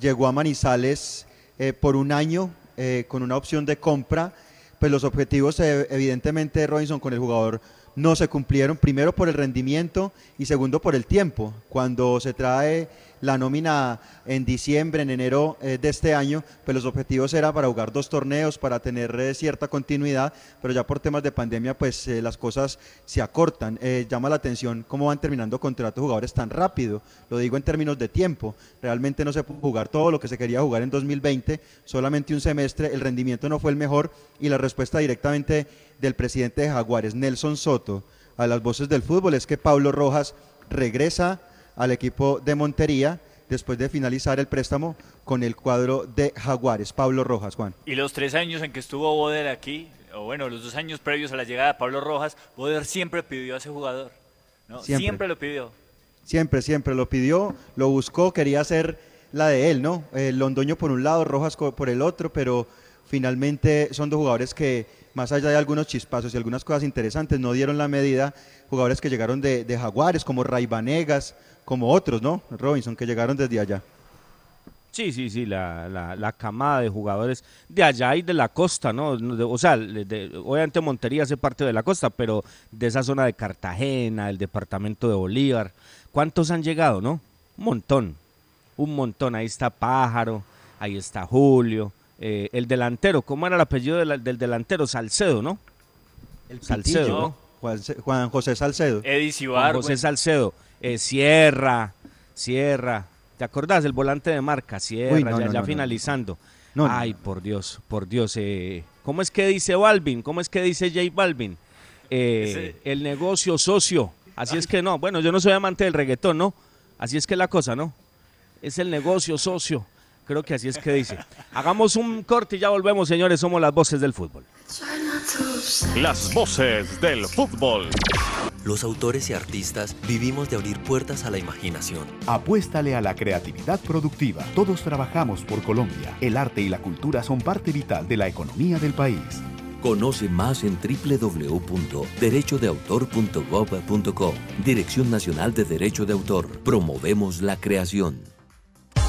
llegó a Manizales eh, por un año eh, con una opción de compra. Pues los objetivos, evidentemente, Robinson con el jugador no se cumplieron. Primero por el rendimiento y segundo por el tiempo. Cuando se trae la nómina en diciembre, en enero eh, de este año, pues los objetivos eran para jugar dos torneos, para tener eh, cierta continuidad, pero ya por temas de pandemia, pues eh, las cosas se acortan. Llama la atención cómo van terminando contratos jugadores tan rápido, lo digo en términos de tiempo. Realmente no se pudo jugar todo lo que se quería jugar en 2020, solamente un semestre, el rendimiento no fue el mejor y la respuesta directamente del presidente de Jaguares, Nelson Soto, a las voces del fútbol es que Pablo Rojas regresa al equipo de Montería después de finalizar el préstamo con el cuadro de Jaguares. Pablo Rojas, Juan. Y los tres años en que estuvo Boder aquí, o bueno, los dos años previos a la llegada de Pablo Rojas, Boder siempre pidió a ese jugador. ¿no? Siempre. Siempre. lo pidió. Siempre, siempre lo pidió, lo buscó, quería hacer la de él, ¿no? El Londoño por un lado, Rojas por el otro, pero finalmente son dos jugadores que, más allá de algunos chispazos y algunas cosas interesantes, no dieron la medida. Jugadores que llegaron de, de Jaguares, como Ray Vanegas, como otros, ¿no? Robinson, que llegaron desde allá. Sí, sí, sí, la, la, la camada de jugadores de allá y de la costa, ¿no? O sea, de- obviamente Montería hace parte de la costa, pero de esa zona de Cartagena, el departamento de Bolívar. ¿Cuántos han llegado, no? Un montón, un montón. Ahí está Pájaro, ahí está Julio, eh, el delantero, ¿cómo era el apellido de la- del delantero? Salcedo, ¿no? El Salcedo, Pitillo, ¿no? Juan, Juan José Salcedo. Eddie Juan José. Salcedo, eh, Sierra, Sierra. ¿Te acordás? El volante de marca, Sierra, Uy, no, ya, no, ya no, finalizando. No, no, Ay, por Dios, por Dios. eh, ¿Cómo es que dice Balvin? ¿Cómo es que dice J Balvin? Eh, el negocio socio. Así es que no. Bueno, yo no soy amante del reggaetón, ¿no? Así es que es la cosa, ¿no? Es el negocio socio. Creo que así es que dice. Hagamos un corte y ya volvemos, señores. Somos las voces del fútbol. Las voces del fútbol. Los autores y artistas vivimos de abrir puertas a la imaginación. Apuéstale a la creatividad productiva. Todos trabajamos por Colombia. El arte y la cultura son parte vital de la economía del país. Conoce más en www.derechodeautor.gov.co. Dirección Nacional de Derecho de Autor. Promovemos la creación.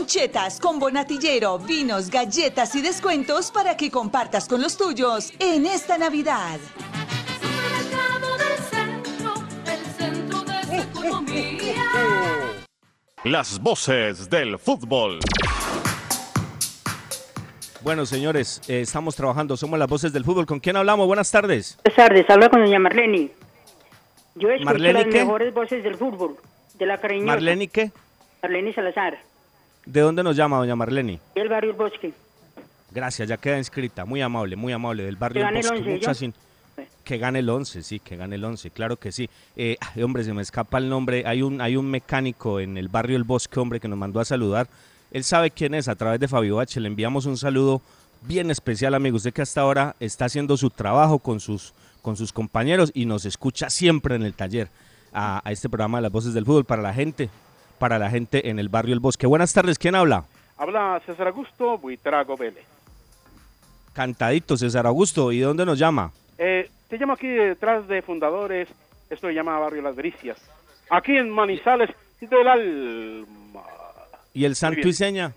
del centro. Conchetas, combo natillero, vinos, galletas y descuentos para que compartas con los tuyos en esta Navidad. Las voces del fútbol. Bueno, señores, eh, estamos trabajando, somos las voces del fútbol. ¿Con quién hablamos? Buenas tardes. Buenas tardes, habla con doña Marlene. Yo escucho ¿Marlene las qué? mejores voces del fútbol, de la cariñosa. Marlene, ¿qué? Marlene Salazar, ¿De dónde nos llama, doña Marlene? del barrio El Bosque. Gracias, ya queda inscrita. Muy amable, muy amable. Del barrio El Bosque. Muchas Que gane el 11, sí, que gane el 11, claro que sí. Eh, ay, hombre, se me escapa el nombre. Hay un, hay un mecánico en el barrio El Bosque, hombre, que nos mandó a saludar. Él sabe quién es, a través de Fabio H. Le enviamos un saludo bien especial, amigo. Usted que hasta ahora está haciendo su trabajo con sus, con sus compañeros y nos escucha siempre en el taller a, a este programa de las voces del fútbol para la gente, para la gente en el barrio El Bosque. Buenas tardes, ¿quién habla? Habla César Augusto Buitrago Vélez. Cantadito, César Augusto. ¿Y de dónde nos llama? Eh, te llamo aquí detrás de Fundadores, esto se llama Barrio Las Delicias. Aquí en Manizales del Alma. ¿Y el santo y seña?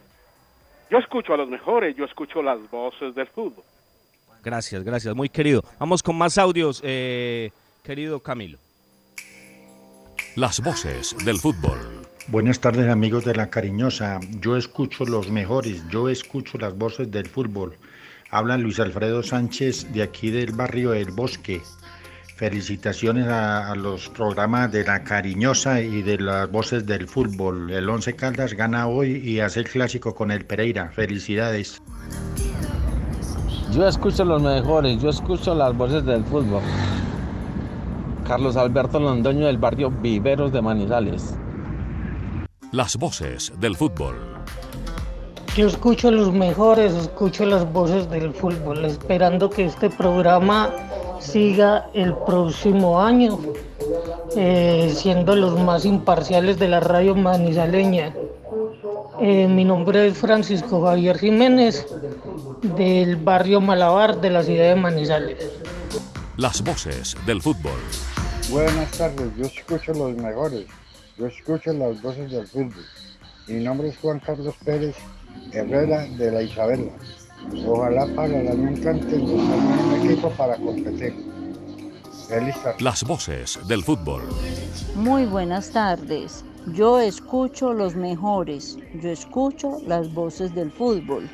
Yo escucho a los mejores, yo escucho las voces del fútbol. Gracias, gracias, muy querido. Vamos con más audios, eh, querido Camilo. Las voces del fútbol. Buenas tardes amigos de La Cariñosa. Yo escucho los mejores, yo escucho las voces del fútbol. Habla Luis Alfredo Sánchez de aquí del barrio El Bosque. Felicitaciones a, a los programas de La Cariñosa y de las voces del fútbol. El Once Caldas gana hoy y hace el clásico con el Pereira. Felicidades. Yo escucho los mejores, yo escucho las voces del fútbol. Carlos Alberto Londoño del barrio Viveros de Manizales. Las voces del fútbol. Yo escucho los mejores, escucho las voces del fútbol, esperando que este programa siga el próximo año, eh, siendo los más imparciales de la radio manizaleña. Eh, mi nombre es Francisco Javier Jiménez, del barrio Malabar de la ciudad de Manizales. Las voces del fútbol. Buenas tardes, yo escucho los mejores, yo escucho las voces del fútbol. Mi nombre es Juan Carlos Pérez Herrera de la Isabela. Ojalá para el año entrante un equipo para competir. Feliz tarde. Las voces del fútbol. Muy buenas tardes. Yo escucho los mejores. Yo escucho las voces del fútbol.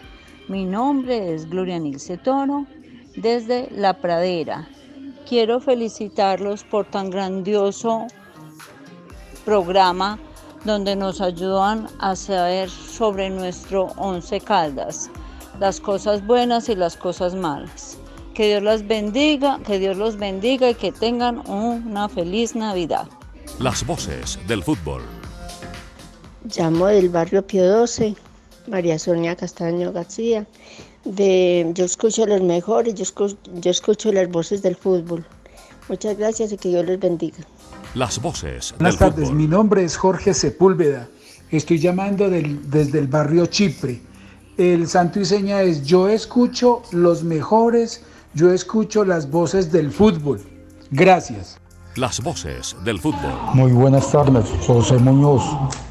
Mi nombre es Gloria Nilce Toro desde La Pradera. Quiero felicitarlos por tan grandioso programa donde nos ayudan a saber sobre nuestro Once Caldas, las cosas buenas y las cosas malas. Que Dios las bendiga, que Dios los bendiga y que tengan una feliz Navidad. Las voces del fútbol. Llamo del barrio Pío 12, María Sonia Castaño García. De, yo escucho los mejores, yo escucho, yo escucho las voces del fútbol. Muchas gracias y que Dios les bendiga. Las voces del Buenas tardes, fútbol. mi nombre es Jorge Sepúlveda. Estoy llamando del- desde el barrio Chipre. El santo y seña es yo escucho los mejores, yo escucho las voces del fútbol. Gracias. Las voces del fútbol. Muy buenas tardes, José Muñoz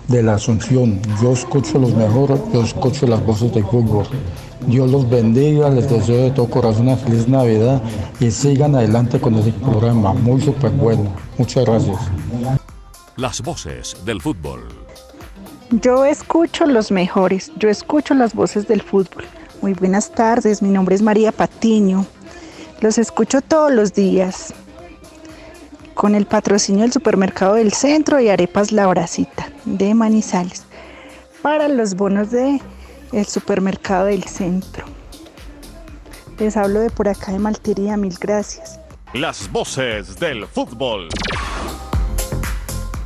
de la Asunción. Yo escucho los mejores, yo escucho las voces del fútbol. Dios los bendiga, les deseo de todo corazón una feliz Navidad y sigan adelante con este programa, muy súper bueno. Muchas gracias. Las voces del fútbol. Yo escucho los mejores, yo escucho las voces del fútbol. Muy buenas tardes, mi nombre es María Patiño. Los escucho todos los días con el patrocinio del supermercado del centro y arepas La Bracita de Manizales para los bonos de el supermercado del centro. Les hablo de por acá de Maltería, mil gracias. Las voces del fútbol.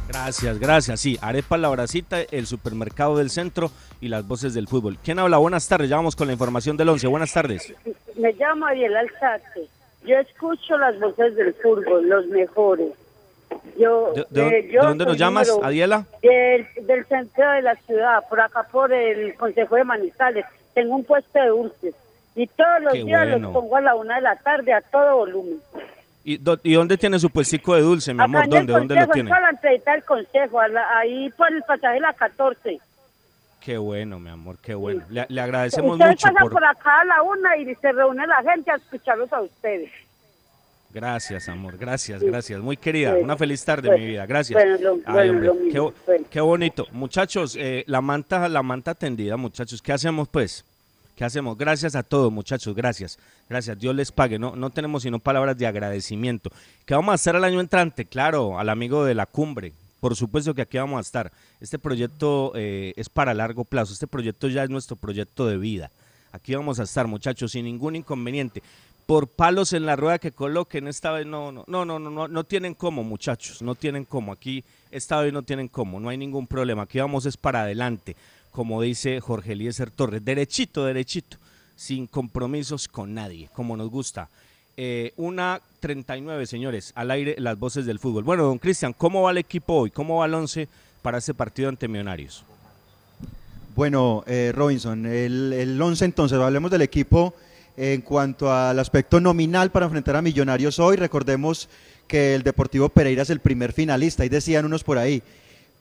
Gracias, gracias. Sí, Arepa La Bracita, el supermercado del centro y las voces del fútbol. ¿Quién habla? Buenas tardes, ya vamos con la información del 11. Buenas tardes. Me llamo Ariel Alzate. Yo escucho las voces del fútbol, los mejores. Yo, ¿De, de- eh, de yo dónde nos llamas, Adiela? Del, del centro de la ciudad, por acá por el Consejo de Manizales. Tengo un puesto de dulces. Y todos los Qué días bueno. los pongo a la una de la tarde a todo volumen. ¿Y, do- y dónde tiene su puestico de dulce, mi Acá amor? en el ¿Dónde? ¿Dónde lo tiene? toda la del Consejo, la- ahí por el pasaje de la 14. Qué bueno, mi amor, qué bueno. Le, le agradecemos Ustedes mucho pasan por... por acá a la una y se reúne la gente a escucharlos a ustedes. Gracias, amor, gracias, gracias. Muy querida, Bueno, una feliz tarde, bueno, mi vida, gracias. bueno, lo- Ay, bueno, hombre, lo qué, qué bonito. Muchachos, eh, la manta, la manta tendida, muchachos, ¿qué hacemos pues? ¿Qué hacemos? Gracias a todos, muchachos, gracias. Gracias, Dios les pague. No, no tenemos sino palabras de agradecimiento. ¿Qué vamos a hacer el año entrante? Claro, al amigo de la cumbre. Por supuesto que aquí vamos a estar. Este proyecto eh, es para largo plazo. Este proyecto ya es nuestro proyecto de vida. Aquí vamos a estar, muchachos, sin ningún inconveniente. Por palos en la rueda que coloquen, esta vez no, no, no, no, no, no, no tienen cómo, muchachos, no tienen cómo. Aquí esta vez no tienen cómo, no hay ningún problema. Aquí vamos es para adelante, como dice Jorge Eliezer Torres, derechito, derechito, sin compromisos con nadie, como nos gusta. Eh, una 39, señores, al aire las voces del fútbol. Bueno, don Cristian, ¿cómo va el equipo hoy? ¿Cómo va el 11 para este partido ante Millonarios? Bueno, eh, Robinson, el, el 11 entonces, hablemos del equipo en cuanto al aspecto nominal para enfrentar a Millonarios hoy. Recordemos que el Deportivo Pereira es el primer finalista y decían unos por ahí,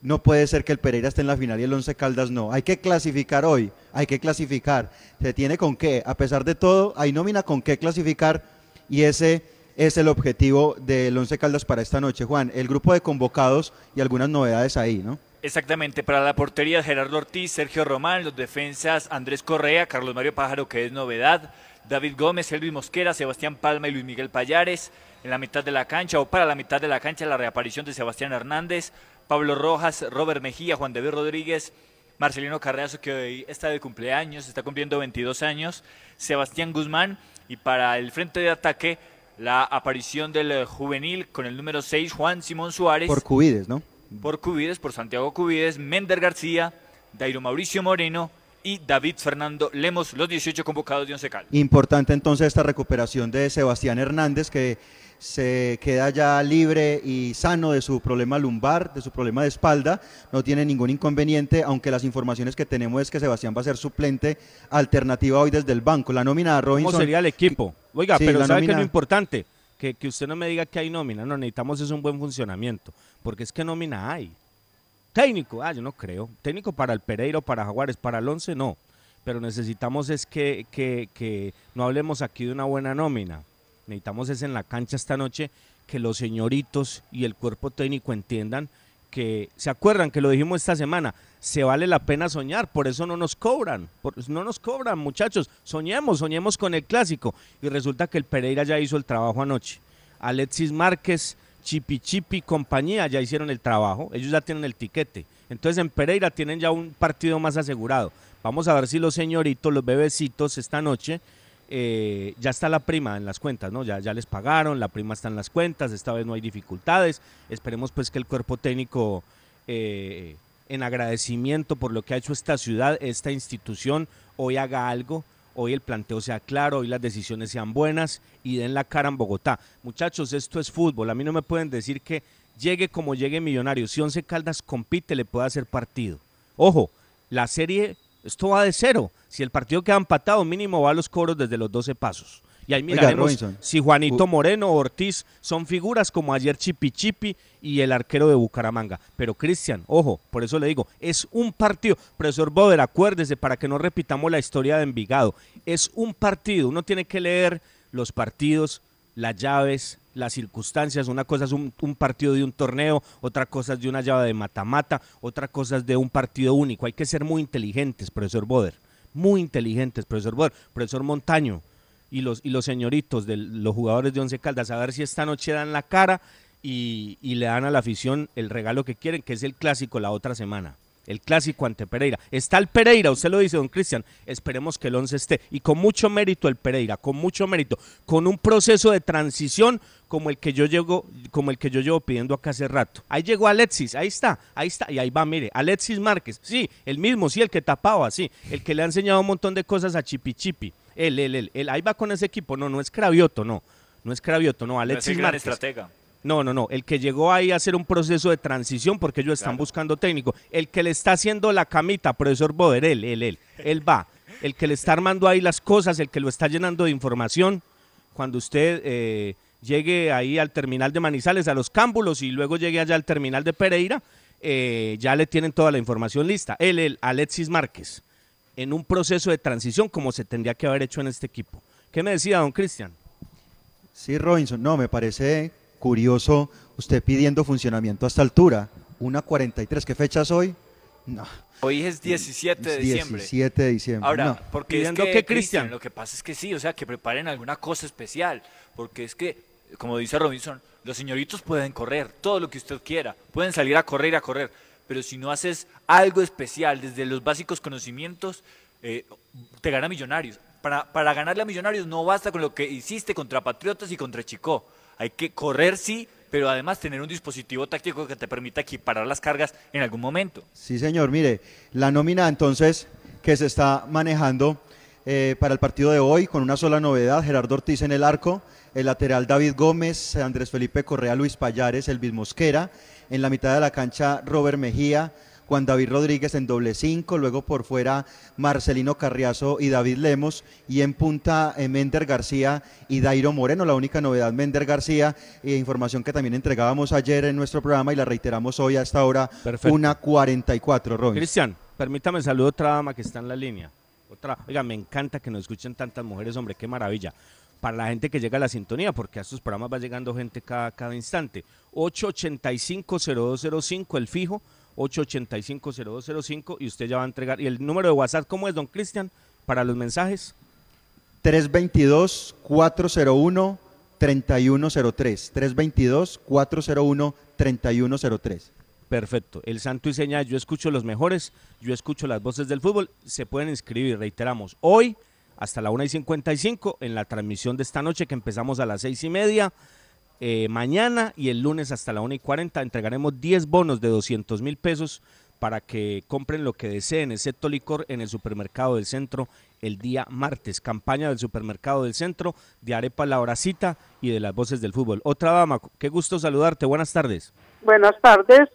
no puede ser que el Pereira esté en la final y el 11 Caldas no. Hay que clasificar hoy, hay que clasificar. Se tiene con qué, a pesar de todo, hay nómina con qué clasificar y ese es el objetivo del 11 Caldas para esta noche. Juan, el grupo de convocados y algunas novedades ahí, ¿no? Exactamente, para la portería Gerardo Ortiz, Sergio Román, los defensas Andrés Correa, Carlos Mario Pájaro, que es novedad, David Gómez, Elvis Mosquera, Sebastián Palma y Luis Miguel Payares. En la mitad de la cancha o para la mitad de la cancha la reaparición de Sebastián Hernández, Pablo Rojas, Robert Mejía, Juan David Rodríguez, Marcelino Carreazo, que hoy está de cumpleaños, está cumpliendo 22 años, Sebastián Guzmán y para el frente de ataque la aparición del eh, juvenil con el número 6, Juan Simón Suárez Por Cubides, ¿no? por Cubides, por Santiago Cubides, Mender García, Dairo Mauricio Moreno y David Fernando Lemos, los 18 convocados de Once Caldas. Importante entonces esta recuperación de Sebastián Hernández que se queda ya libre y sano de su problema lumbar, de su problema de espalda, no tiene ningún inconveniente, aunque las informaciones que tenemos es que Sebastián va a ser suplente alternativa hoy desde el banco. La nómina de Robinson... ¿Cómo sería el equipo? Oiga, Sí, pero ¿sabe qué es lo importante? Que, que usted no me diga que hay nómina. No, necesitamos es un buen funcionamiento. Porque es que nómina hay. Técnico, ah, yo no creo. Técnico para el Pereira o para Jaguares, para el 11 no. Pero necesitamos es que, que, que no hablemos aquí de una buena nómina. Necesitamos es en la cancha esta noche que los señoritos y el cuerpo técnico entiendan que, ¿se acuerdan que lo dijimos esta semana? Se vale la pena soñar, por eso no nos cobran, no nos cobran muchachos, soñemos, soñemos con el clásico. Y resulta que el Pereira ya hizo el trabajo anoche. Alexis Márquez, Chipi Chipi, compañía ya hicieron el trabajo, ellos ya tienen el tiquete. Entonces en Pereira tienen ya un partido más asegurado. Vamos a ver si los señoritos, los bebecitos esta noche, eh, ya está la prima en las cuentas, ¿no? Ya, ya les pagaron, la prima está en las cuentas, esta vez no hay dificultades. Esperemos pues que el cuerpo técnico, eh, en agradecimiento por lo que ha hecho esta ciudad, esta institución, hoy haga algo, hoy el planteo sea claro, hoy las decisiones sean buenas y den la cara en Bogotá. Muchachos, esto es fútbol, a mí no me pueden decir que llegue como llegue Millonarios, si Once Caldas compite le puede hacer partido. Ojo, la serie, esto va de cero. Si el partido queda empatado, mínimo va a los cobros desde los 12 pasos. Y ahí miraremos si Juanito Moreno o Ortiz son figuras como ayer Chipi Chipi y el arquero de Bucaramanga. Pero Cristian, ojo, por eso le digo, es un partido. Profesor Boder, acuérdese para que no repitamos la historia de Envigado. Es un partido, uno tiene que leer los partidos, las llaves, las circunstancias. Una cosa es un, partido de un torneo, otra cosa es de una llave de mata-mata, otra cosa es de un partido único. Hay que ser muy inteligentes, profesor Boder. Muy inteligentes, profesor Boder. Profesor Montaño y los, y los señoritos de los jugadores de Once Caldas, a ver si esta noche dan la cara y le dan a la afición el regalo que quieren, que es el clásico la otra semana. El clásico ante Pereira. Está el Pereira, usted lo dice, don Cristian. Esperemos que el 11 esté. Y con mucho mérito el Pereira, con mucho mérito. Con un proceso de transición como el que yo llego, como el que yo llevo pidiendo acá hace rato. Ahí llegó Alexis, ahí está, ahí está. Y ahí va, mire, Alexis Márquez. Sí, el mismo, sí, el que tapaba, sí. El que le ha enseñado un montón de cosas a Chipi Chipi. Él, él, él, él. Ahí va con ese equipo. No, no es Cravioto, no. No es Cravioto, no. No es Alexis el gran Márquez. estratega. No, no, no. El que llegó ahí a hacer un proceso de transición porque ellos están buscando técnico. El que le está haciendo la camita, profesor Boder, él, él, él. Él va. El que le está armando ahí las cosas, el que lo está llenando de información. Cuando usted eh, llegue ahí al terminal de Manizales, a los cámbulos y luego llegue allá al terminal de Pereira, eh, ya le tienen toda la información lista. Él, el Alexis Márquez, en un proceso de transición como se tendría que haber hecho en este equipo. ¿Qué me decía don Cristian? Sí, Robinson, no, me parece curioso usted pidiendo funcionamiento a esta altura. Una 43, ¿qué fecha es hoy? No. Hoy es 17 de diciembre. 17 de diciembre. Ahora, no. porque es ¿Pidiendo que, Cristian, lo que pasa es que sí, o sea, que preparen alguna cosa especial, porque es que, como dice Robinson, los señoritos pueden correr todo lo que usted quiera, pueden salir a correr y a correr, pero si no haces algo especial desde los básicos conocimientos, eh, te gana Millonarios. Para, para ganarle a Millonarios no basta con lo que hiciste contra Patriotas y contra Chico. Hay que correr, sí, pero además tener un dispositivo táctico que te permita equiparar las cargas en algún momento. Sí, señor. Mire, la nómina entonces que se está manejando eh, para el partido de hoy con una sola novedad, Gerardo Ortiz en el arco, el lateral David Gómez, Andrés Felipe Correa, Luis Payares, Elvis Mosquera, en la mitad de la cancha Robert Mejía, Juan David Rodríguez en doble cinco, luego por fuera Marcelino Carriazo y David Lemos, y en punta eh, Mender García y Dairo Moreno, la única novedad Mender García, eh, información que también entregábamos ayer en nuestro programa y la reiteramos hoy a esta hora, Perfecto. una 44, Robin. Cristian, permítame saludar a otra dama que está en la línea. Otra, oiga, me encanta que nos escuchen tantas mujeres, hombre, qué maravilla. Para la gente que llega a la sintonía, porque a estos programas va llegando gente cada, cada instante. 885-0205, el fijo, 885-0205, y usted ya va a entregar. ¿Y el número de WhatsApp cómo es, don Cristian, para los mensajes? 322-401-3103. 322-401-3103. Perfecto. El santo y seña, yo escucho los mejores, yo escucho las voces del fútbol. Se pueden inscribir, reiteramos, hoy hasta la 1 y 55 en la transmisión de esta noche que empezamos a las 6 y media. Eh, mañana y el lunes hasta la 1 y 40 entregaremos 10 bonos de 200 mil pesos para que compren lo que deseen, excepto licor, en el supermercado del centro el día martes. Campaña del supermercado del centro de Arepa La Horacita y de las voces del fútbol. Otra dama, qué gusto saludarte. Buenas tardes. Buenas tardes.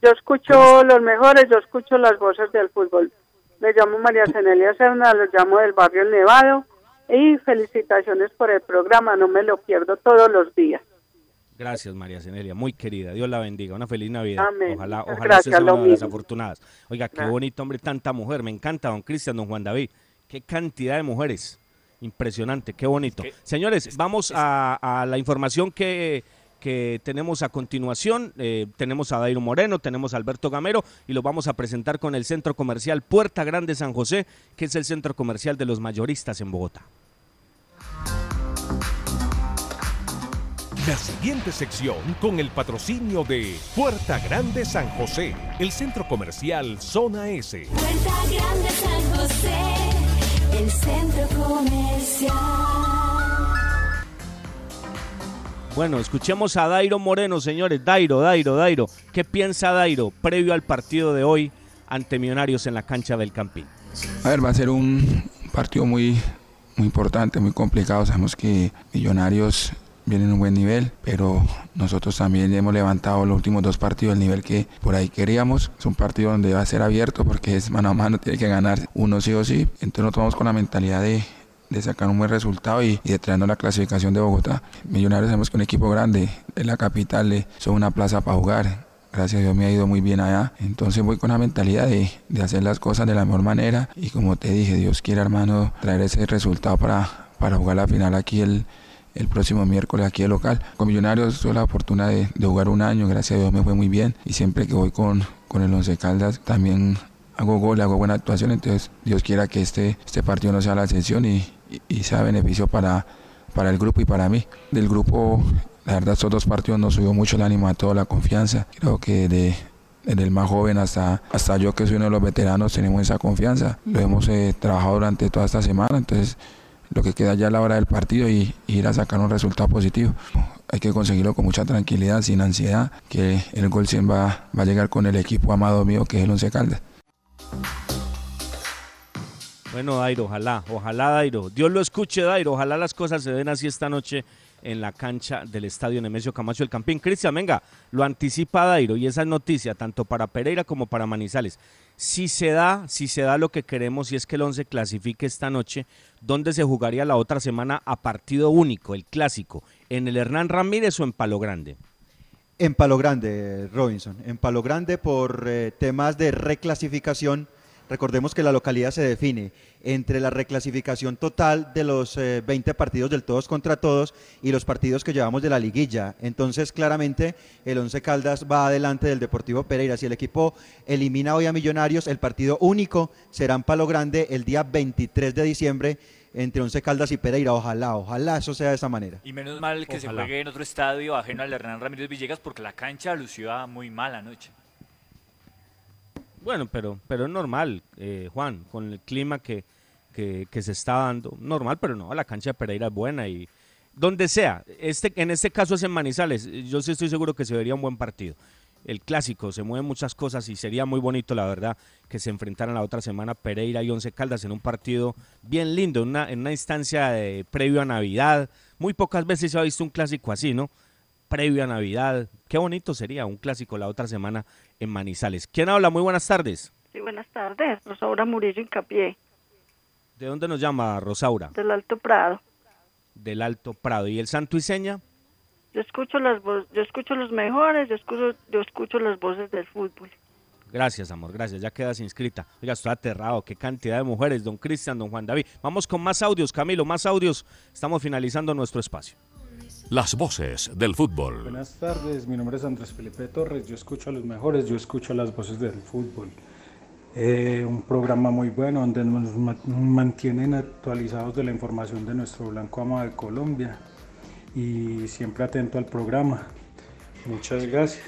Yo escucho los mejores, yo escucho las voces del fútbol. Me llamo María Cenelia Serna, los llamo del barrio El Nevado y felicitaciones por el programa, no me lo pierdo todos los días. Gracias, María Cenelia, muy querida. Dios la bendiga. Una feliz Navidad. Amén. Ojalá, ojalá gracias, sea una de las afortunadas. Oiga, qué Gracias. bonito, hombre, tanta mujer. Me encanta, don Cristian, don Juan David. Qué cantidad de mujeres. Impresionante, qué bonito. Señores, vamos a, a la información que, que tenemos a continuación. Eh, tenemos a Dairo Moreno, tenemos a Alberto Gamero y los vamos a presentar con el Centro Comercial Puerta Grande San José, que es el centro comercial de los mayoristas en Bogotá. La siguiente sección con el patrocinio de Puerta Grande San José, el centro comercial Zona S. Puerta Grande San José, el centro comercial. Bueno, escuchemos a Dairo Moreno, señores. Dairo, Dairo, Dairo. ¿Qué piensa Dairo previo al partido de hoy ante Millonarios en la cancha del Campín? A ver, va a ser un partido muy, muy importante, muy complicado. Sabemos que Millonarios viene en un buen nivel, pero nosotros también hemos levantado los últimos dos partidos el nivel que por ahí queríamos. Es un partido donde va a ser abierto porque es mano a mano, tiene que ganar uno sí o sí. Entonces nos vamos con la mentalidad de, de sacar un buen resultado y, y de traernos la clasificación de Bogotá. Millonarios sabemos que un equipo grande, es la capital, eh, son una plaza para jugar. Gracias a Dios me ha ido muy bien allá. Entonces voy con la mentalidad de, de hacer las cosas de la mejor manera. Y como te dije, Dios quiere, hermano, traer ese resultado para, para jugar la final aquí el, el próximo miércoles aquí de local. Con Millonarios tuve la fortuna de, jugar un año, gracias a Dios me fue muy bien. Y siempre que voy con, con el Once Caldas también hago gol, hago buena actuación. Entonces Dios quiera que este, este partido no sea la excepción y, y, y sea beneficio para, para el grupo y para mí. Del grupo, la verdad, estos dos partidos nos subió mucho el ánimo a toda la confianza. Creo que de, desde el más joven hasta, hasta yo que soy uno de los veteranos tenemos esa confianza. Lo hemos eh, trabajado durante toda esta semana, entonces lo que queda ya a la hora del partido y, ir a sacar un resultado positivo. Hay que conseguirlo con mucha tranquilidad, sin ansiedad, que el gol 100 va, va a llegar con el equipo amado mío que es el Once Caldas. Bueno, Dairo, ojalá, ojalá, Dairo. Dios lo escuche, Dairo. Ojalá las cosas se den así esta noche en la cancha del estadio Nemesio Camacho del Campín. Cristian, venga, lo anticipa Dairo y esa es noticia tanto para Pereira como para Manizales. Si se da, si se da lo que queremos y es que el 11 clasifique esta noche, ¿dónde se jugaría la otra semana a partido único, el clásico? ¿En el Hernán Ramírez o en Palo Grande? En Palo Grande, Robinson. En Palo Grande por eh, temas de reclasificación. Recordemos que la localidad se define entre la reclasificación total de los eh, 20 partidos del todos contra todos y los partidos que llevamos de la liguilla. Entonces, claramente, el Once Caldas va adelante del Deportivo Pereira. Si el equipo elimina hoy a Millonarios, el partido único será en Palo Grande el día 23 de diciembre entre Once Caldas y Pereira. Ojalá, ojalá eso sea de esa manera. Y menos mal que se juegue en otro estadio ajeno al Hernán Ramírez Villegas porque la cancha lució muy mala anoche. Bueno, pero, pero es normal, eh, Juan, con el clima que, que, que se está dando. Normal, pero no, la cancha de Pereira es buena y donde sea. Este, en este caso es en Manizales. Yo sí estoy seguro que se vería un buen partido. El clásico, se mueven muchas cosas y sería muy bonito, la verdad, que se enfrentaran la otra semana Pereira y Once Caldas en un partido bien lindo, una, en una instancia de, previo a Navidad. Muy pocas veces se ha visto un clásico así, ¿no? Previo a Navidad. Qué bonito sería un clásico la otra semana en Manizales. ¿Quién habla? Muy buenas tardes. Sí, buenas tardes. Rosaura Murillo Incapié, ¿De dónde nos llama Rosaura? del Alto Prado. Del Alto Prado. ¿Y el Santo y Seña? Yo escucho las yo escucho los mejores, yo escucho, yo escucho las voces del fútbol. Gracias, amor, gracias. Ya quedas inscrita. Oiga, estoy aterrado. Qué cantidad de mujeres, don Cristian, don Juan David. Vamos con más audios, Camilo, más audios. Estamos finalizando nuestro espacio. Las voces del fútbol. Buenas tardes, mi nombre es Andrés Felipe Torres, yo escucho a los mejores, yo escucho las voces del fútbol. Eh, un programa muy bueno donde nos ma- mantienen actualizados de la información de nuestro Blanco Ama de Colombia y siempre atento al programa. Muchas gracias.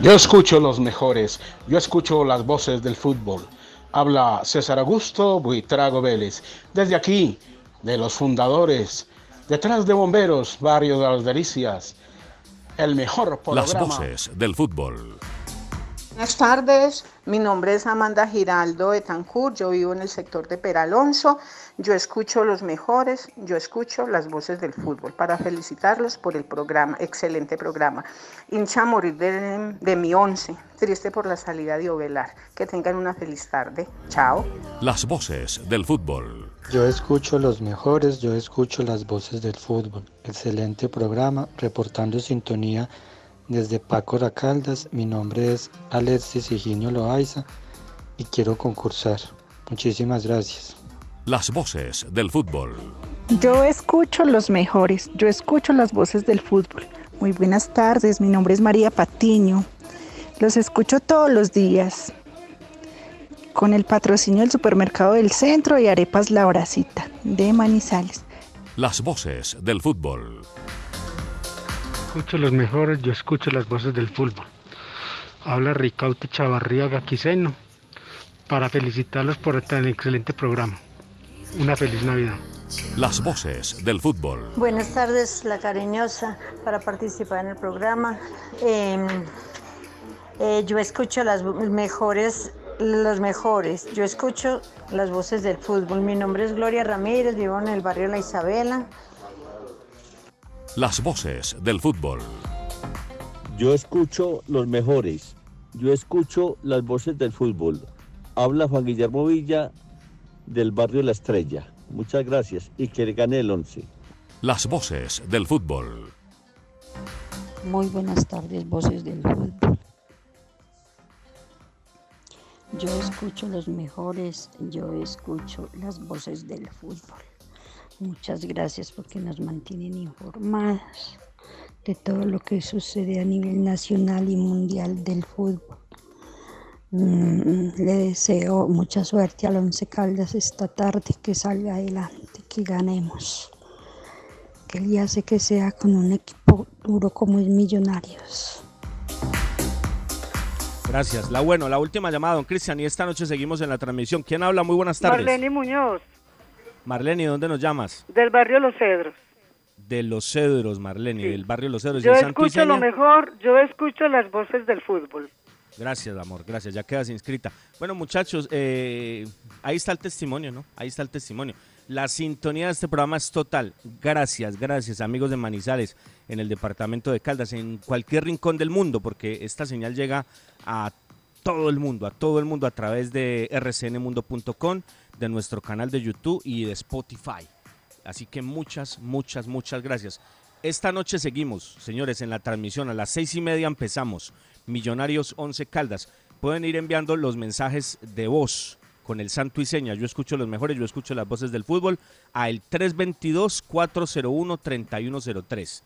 Yo escucho los mejores, yo escucho las voces del fútbol. Habla César Augusto Buitrago Vélez, desde aquí, de los fundadores, detrás de Bomberos, Barrio de las Delicias, el mejor Las programa. voces del fútbol. Buenas tardes, mi nombre es Amanda Giraldo de Tancur, yo vivo en el sector de Peralonso, yo escucho los mejores, yo escucho las voces del fútbol para felicitarlos por el programa, excelente programa. Hincha a morir de, de mi once, triste por la salida de Ovelar. Que tengan una feliz tarde, chao. Las voces del fútbol. Yo escucho los mejores, yo escucho las voces del fútbol. Excelente programa, reportando sintonía desde Paco Caldas. Mi nombre es Alexis Higinio Loaiza y quiero concursar. Muchísimas gracias. Las voces del fútbol. Yo escucho los mejores, yo escucho las voces del fútbol. Muy buenas tardes, mi nombre es María Patiño. Los escucho todos los días. Con el patrocinio del supermercado del centro y arepas La Horacita de Manizales. Las voces del fútbol. Escucho los mejores, yo escucho las voces del fútbol. Habla Ricaute Chavarría Quiseno para felicitarlos por tan excelente programa. Una feliz Navidad. Las voces del fútbol. Buenas tardes, la cariñosa, para participar en el programa. Eh, eh, yo escucho las mejores, los mejores. Yo escucho las voces del fútbol. Mi nombre es Gloria Ramírez, vivo en el barrio La Isabela. Las voces del fútbol. Yo escucho los mejores. Yo escucho las voces del fútbol. Habla Juan Guillermo Villa del barrio La Estrella. Muchas gracias y que le gane el 11. Las voces del fútbol. Muy buenas tardes, voces del fútbol. Yo escucho los mejores, yo escucho las voces del fútbol. Muchas gracias porque nos mantienen informadas de todo lo que sucede a nivel nacional y mundial del fútbol. Mm, le deseo mucha suerte al Once Caldas esta tarde, que salga adelante, que ganemos. Que él hace que sea con un equipo duro como es Millonarios. Gracias. La bueno, la última llamada, don Cristian, y esta noche seguimos en la transmisión. ¿Quién habla? Muy buenas tardes. Marlene Muñoz, Marlene, ¿dónde nos llamas? del barrio Los Cedros. De Los Cedros, Marlene, del barrio Los Cedros. ¿Y Yo escucho lo mejor, yo escucho las voces del fútbol. Gracias, amor, gracias. Ya quedas inscrita. Bueno, muchachos, eh, ahí está el testimonio, ¿no? Ahí está el testimonio. La sintonía de este programa es total. Gracias, gracias, amigos de Manizales, en el departamento de Caldas, en cualquier rincón del mundo, porque esta señal llega a todo el mundo, a todo el mundo a través de rcnmundo.com, de nuestro canal de YouTube y de Spotify. Así que muchas, muchas, muchas gracias. Esta noche seguimos, señores, en la transmisión. A las seis y media empezamos. Millonarios 11 Caldas. Pueden ir enviando los mensajes de voz con el santo y seña. Yo escucho los mejores, yo escucho las voces del fútbol. A el 322-401-3103.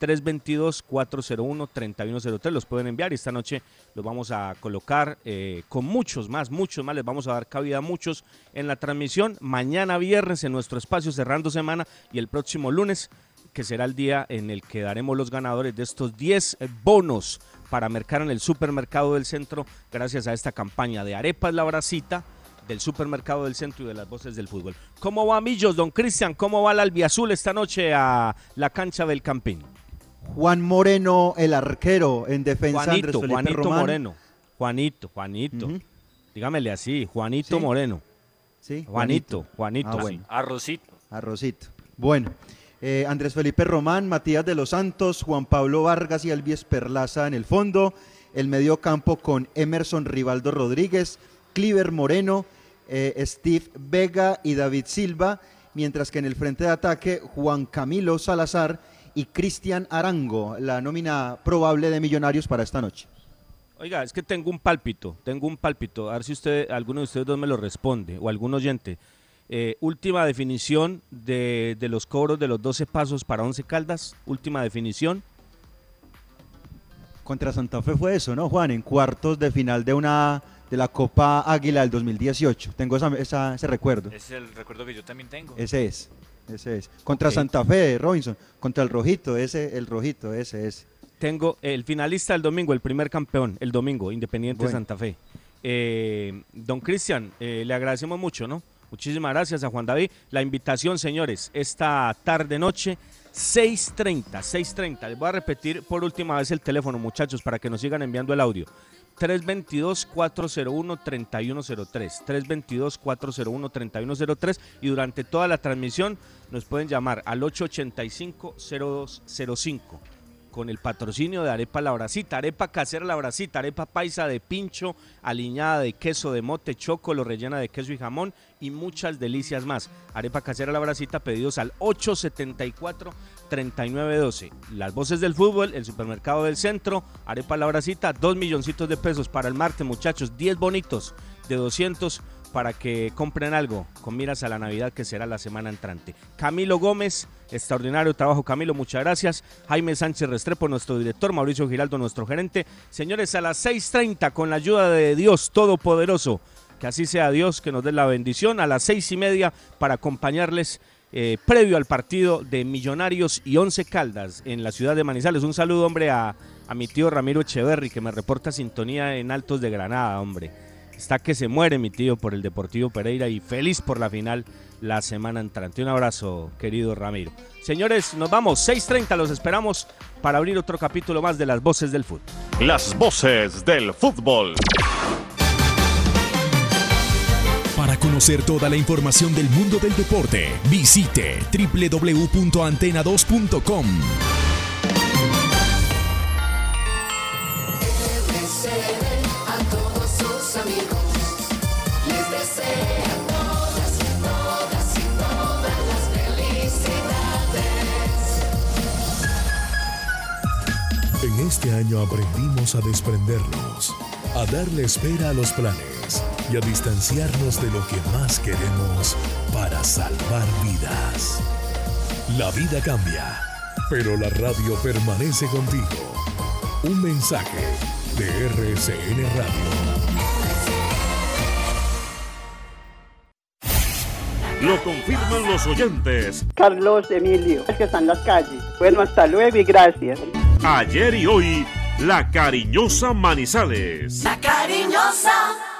322-401-3103. Los pueden enviar y esta noche los vamos a colocar eh, con muchos más, muchos más. Les vamos a dar cabida a muchos en la transmisión. Mañana viernes en nuestro espacio cerrando semana y el próximo lunes que será el día en el que daremos los ganadores de estos 10 bonos para mercar en el supermercado del centro gracias a esta campaña de Arepas La Bracita del supermercado del centro y de las voces del fútbol. ¿Cómo va Millos, don Cristian? ¿Cómo va el albiazul esta noche a la cancha del Campín? Juan Moreno, el arquero en defensa Andrés Juanito, Felipe Juanito Román. Moreno. Juanito, Juanito. Ujú. Dígamele así, Juanito Sí. Moreno. Sí, Juanito, Juanito. Ah, bueno. Arrocito. Arrocito. Bueno, eh, Andrés Felipe Román, Matías de los Santos, Juan Pablo Vargas y Albies Perlaza en el fondo. El medio campo con Emerson Rivaldo Rodríguez, Cliver Moreno, eh, Steve Vega y David Silva. Mientras que en el frente de ataque, Juan Camilo Salazar y Cristian Arango, la nómina probable de Millonarios para esta noche. Oiga, es que tengo un pálpito, tengo un pálpito. A ver si usted, alguno de ustedes dos me lo responde o algún oyente. Eh, última definición de, de los cobros de los 12 pasos para 11 caldas. Última definición. Contra Santa Fe fue eso, ¿no, Juan? En cuartos de final de una de la Copa Águila del 2018. Tengo esa- esa- ese recuerdo. Ese es el recuerdo que yo también tengo. Ese es, ese es. Contra. Santa Fe, Robinson. Contra el rojito, ese, el rojito, ese es. Tengo el finalista del domingo, el primer campeón, el domingo, Independiente Bueno. Santa Fe. Eh, don Cristian, eh, le agradecemos mucho, ¿no? Muchísimas gracias a Juan David. La invitación, señores, esta tarde noche, 6.30, 6.30. Les voy a repetir por última vez el teléfono, muchachos, para que nos sigan enviando el audio. 322-401-3103. 322-401-3103. Y durante toda la transmisión nos pueden llamar al 885-0205 con el patrocinio de Arepa La Bracita, Arepa Casera La Bracita, Arepa Paisa de pincho, aliñada de queso de mote, chocolo, rellena de queso y jamón y muchas delicias más. Arepa Casera La Bracita, pedidos al 874-3912. Las voces del fútbol, el supermercado del centro, Arepa La Bracita, dos milloncitos de pesos para el martes, muchachos, 10 bonitos de 200 para que compren algo con miras a la Navidad que será la semana entrante. Camilo Gómez, extraordinario trabajo Camilo, muchas gracias. Jaime Sánchez Restrepo, nuestro director, Mauricio Giraldo, nuestro gerente. Señores, a las 6.30 con la ayuda de Dios Todopoderoso, que así sea Dios, que nos dé la bendición, a las seis y media para acompañarles eh, previo al partido de Millonarios y Once Caldas en la ciudad de Manizales. Un saludo, hombre, a, a mi tío Ramiro Echeverry, que me reporta sintonía en Altos de Granada, hombre. Está que se muere mi tío por el Deportivo Pereira y feliz por la final la semana entrante. Un abrazo, querido Ramiro. Señores, nos vamos. 6.30 los esperamos para abrir otro capítulo más de Las Voces del Fútbol. Las voces del fútbol. Para conocer toda la información del mundo del deporte, visite www.antena2.com. a todos sus amigos. Les desea todas, todas y todas las felicidades. En este año aprendimos a desprendernos, a darle espera a los planes y a distanciarnos de lo que más queremos para salvar vidas. La vida cambia, pero la radio permanece contigo. Un mensaje de RCN Radio. Lo confirman los oyentes. Carlos Emilio, es que están en las calles. Bueno, hasta luego y gracias. Ayer y hoy, la cariñosa Manizales. La cariñosa.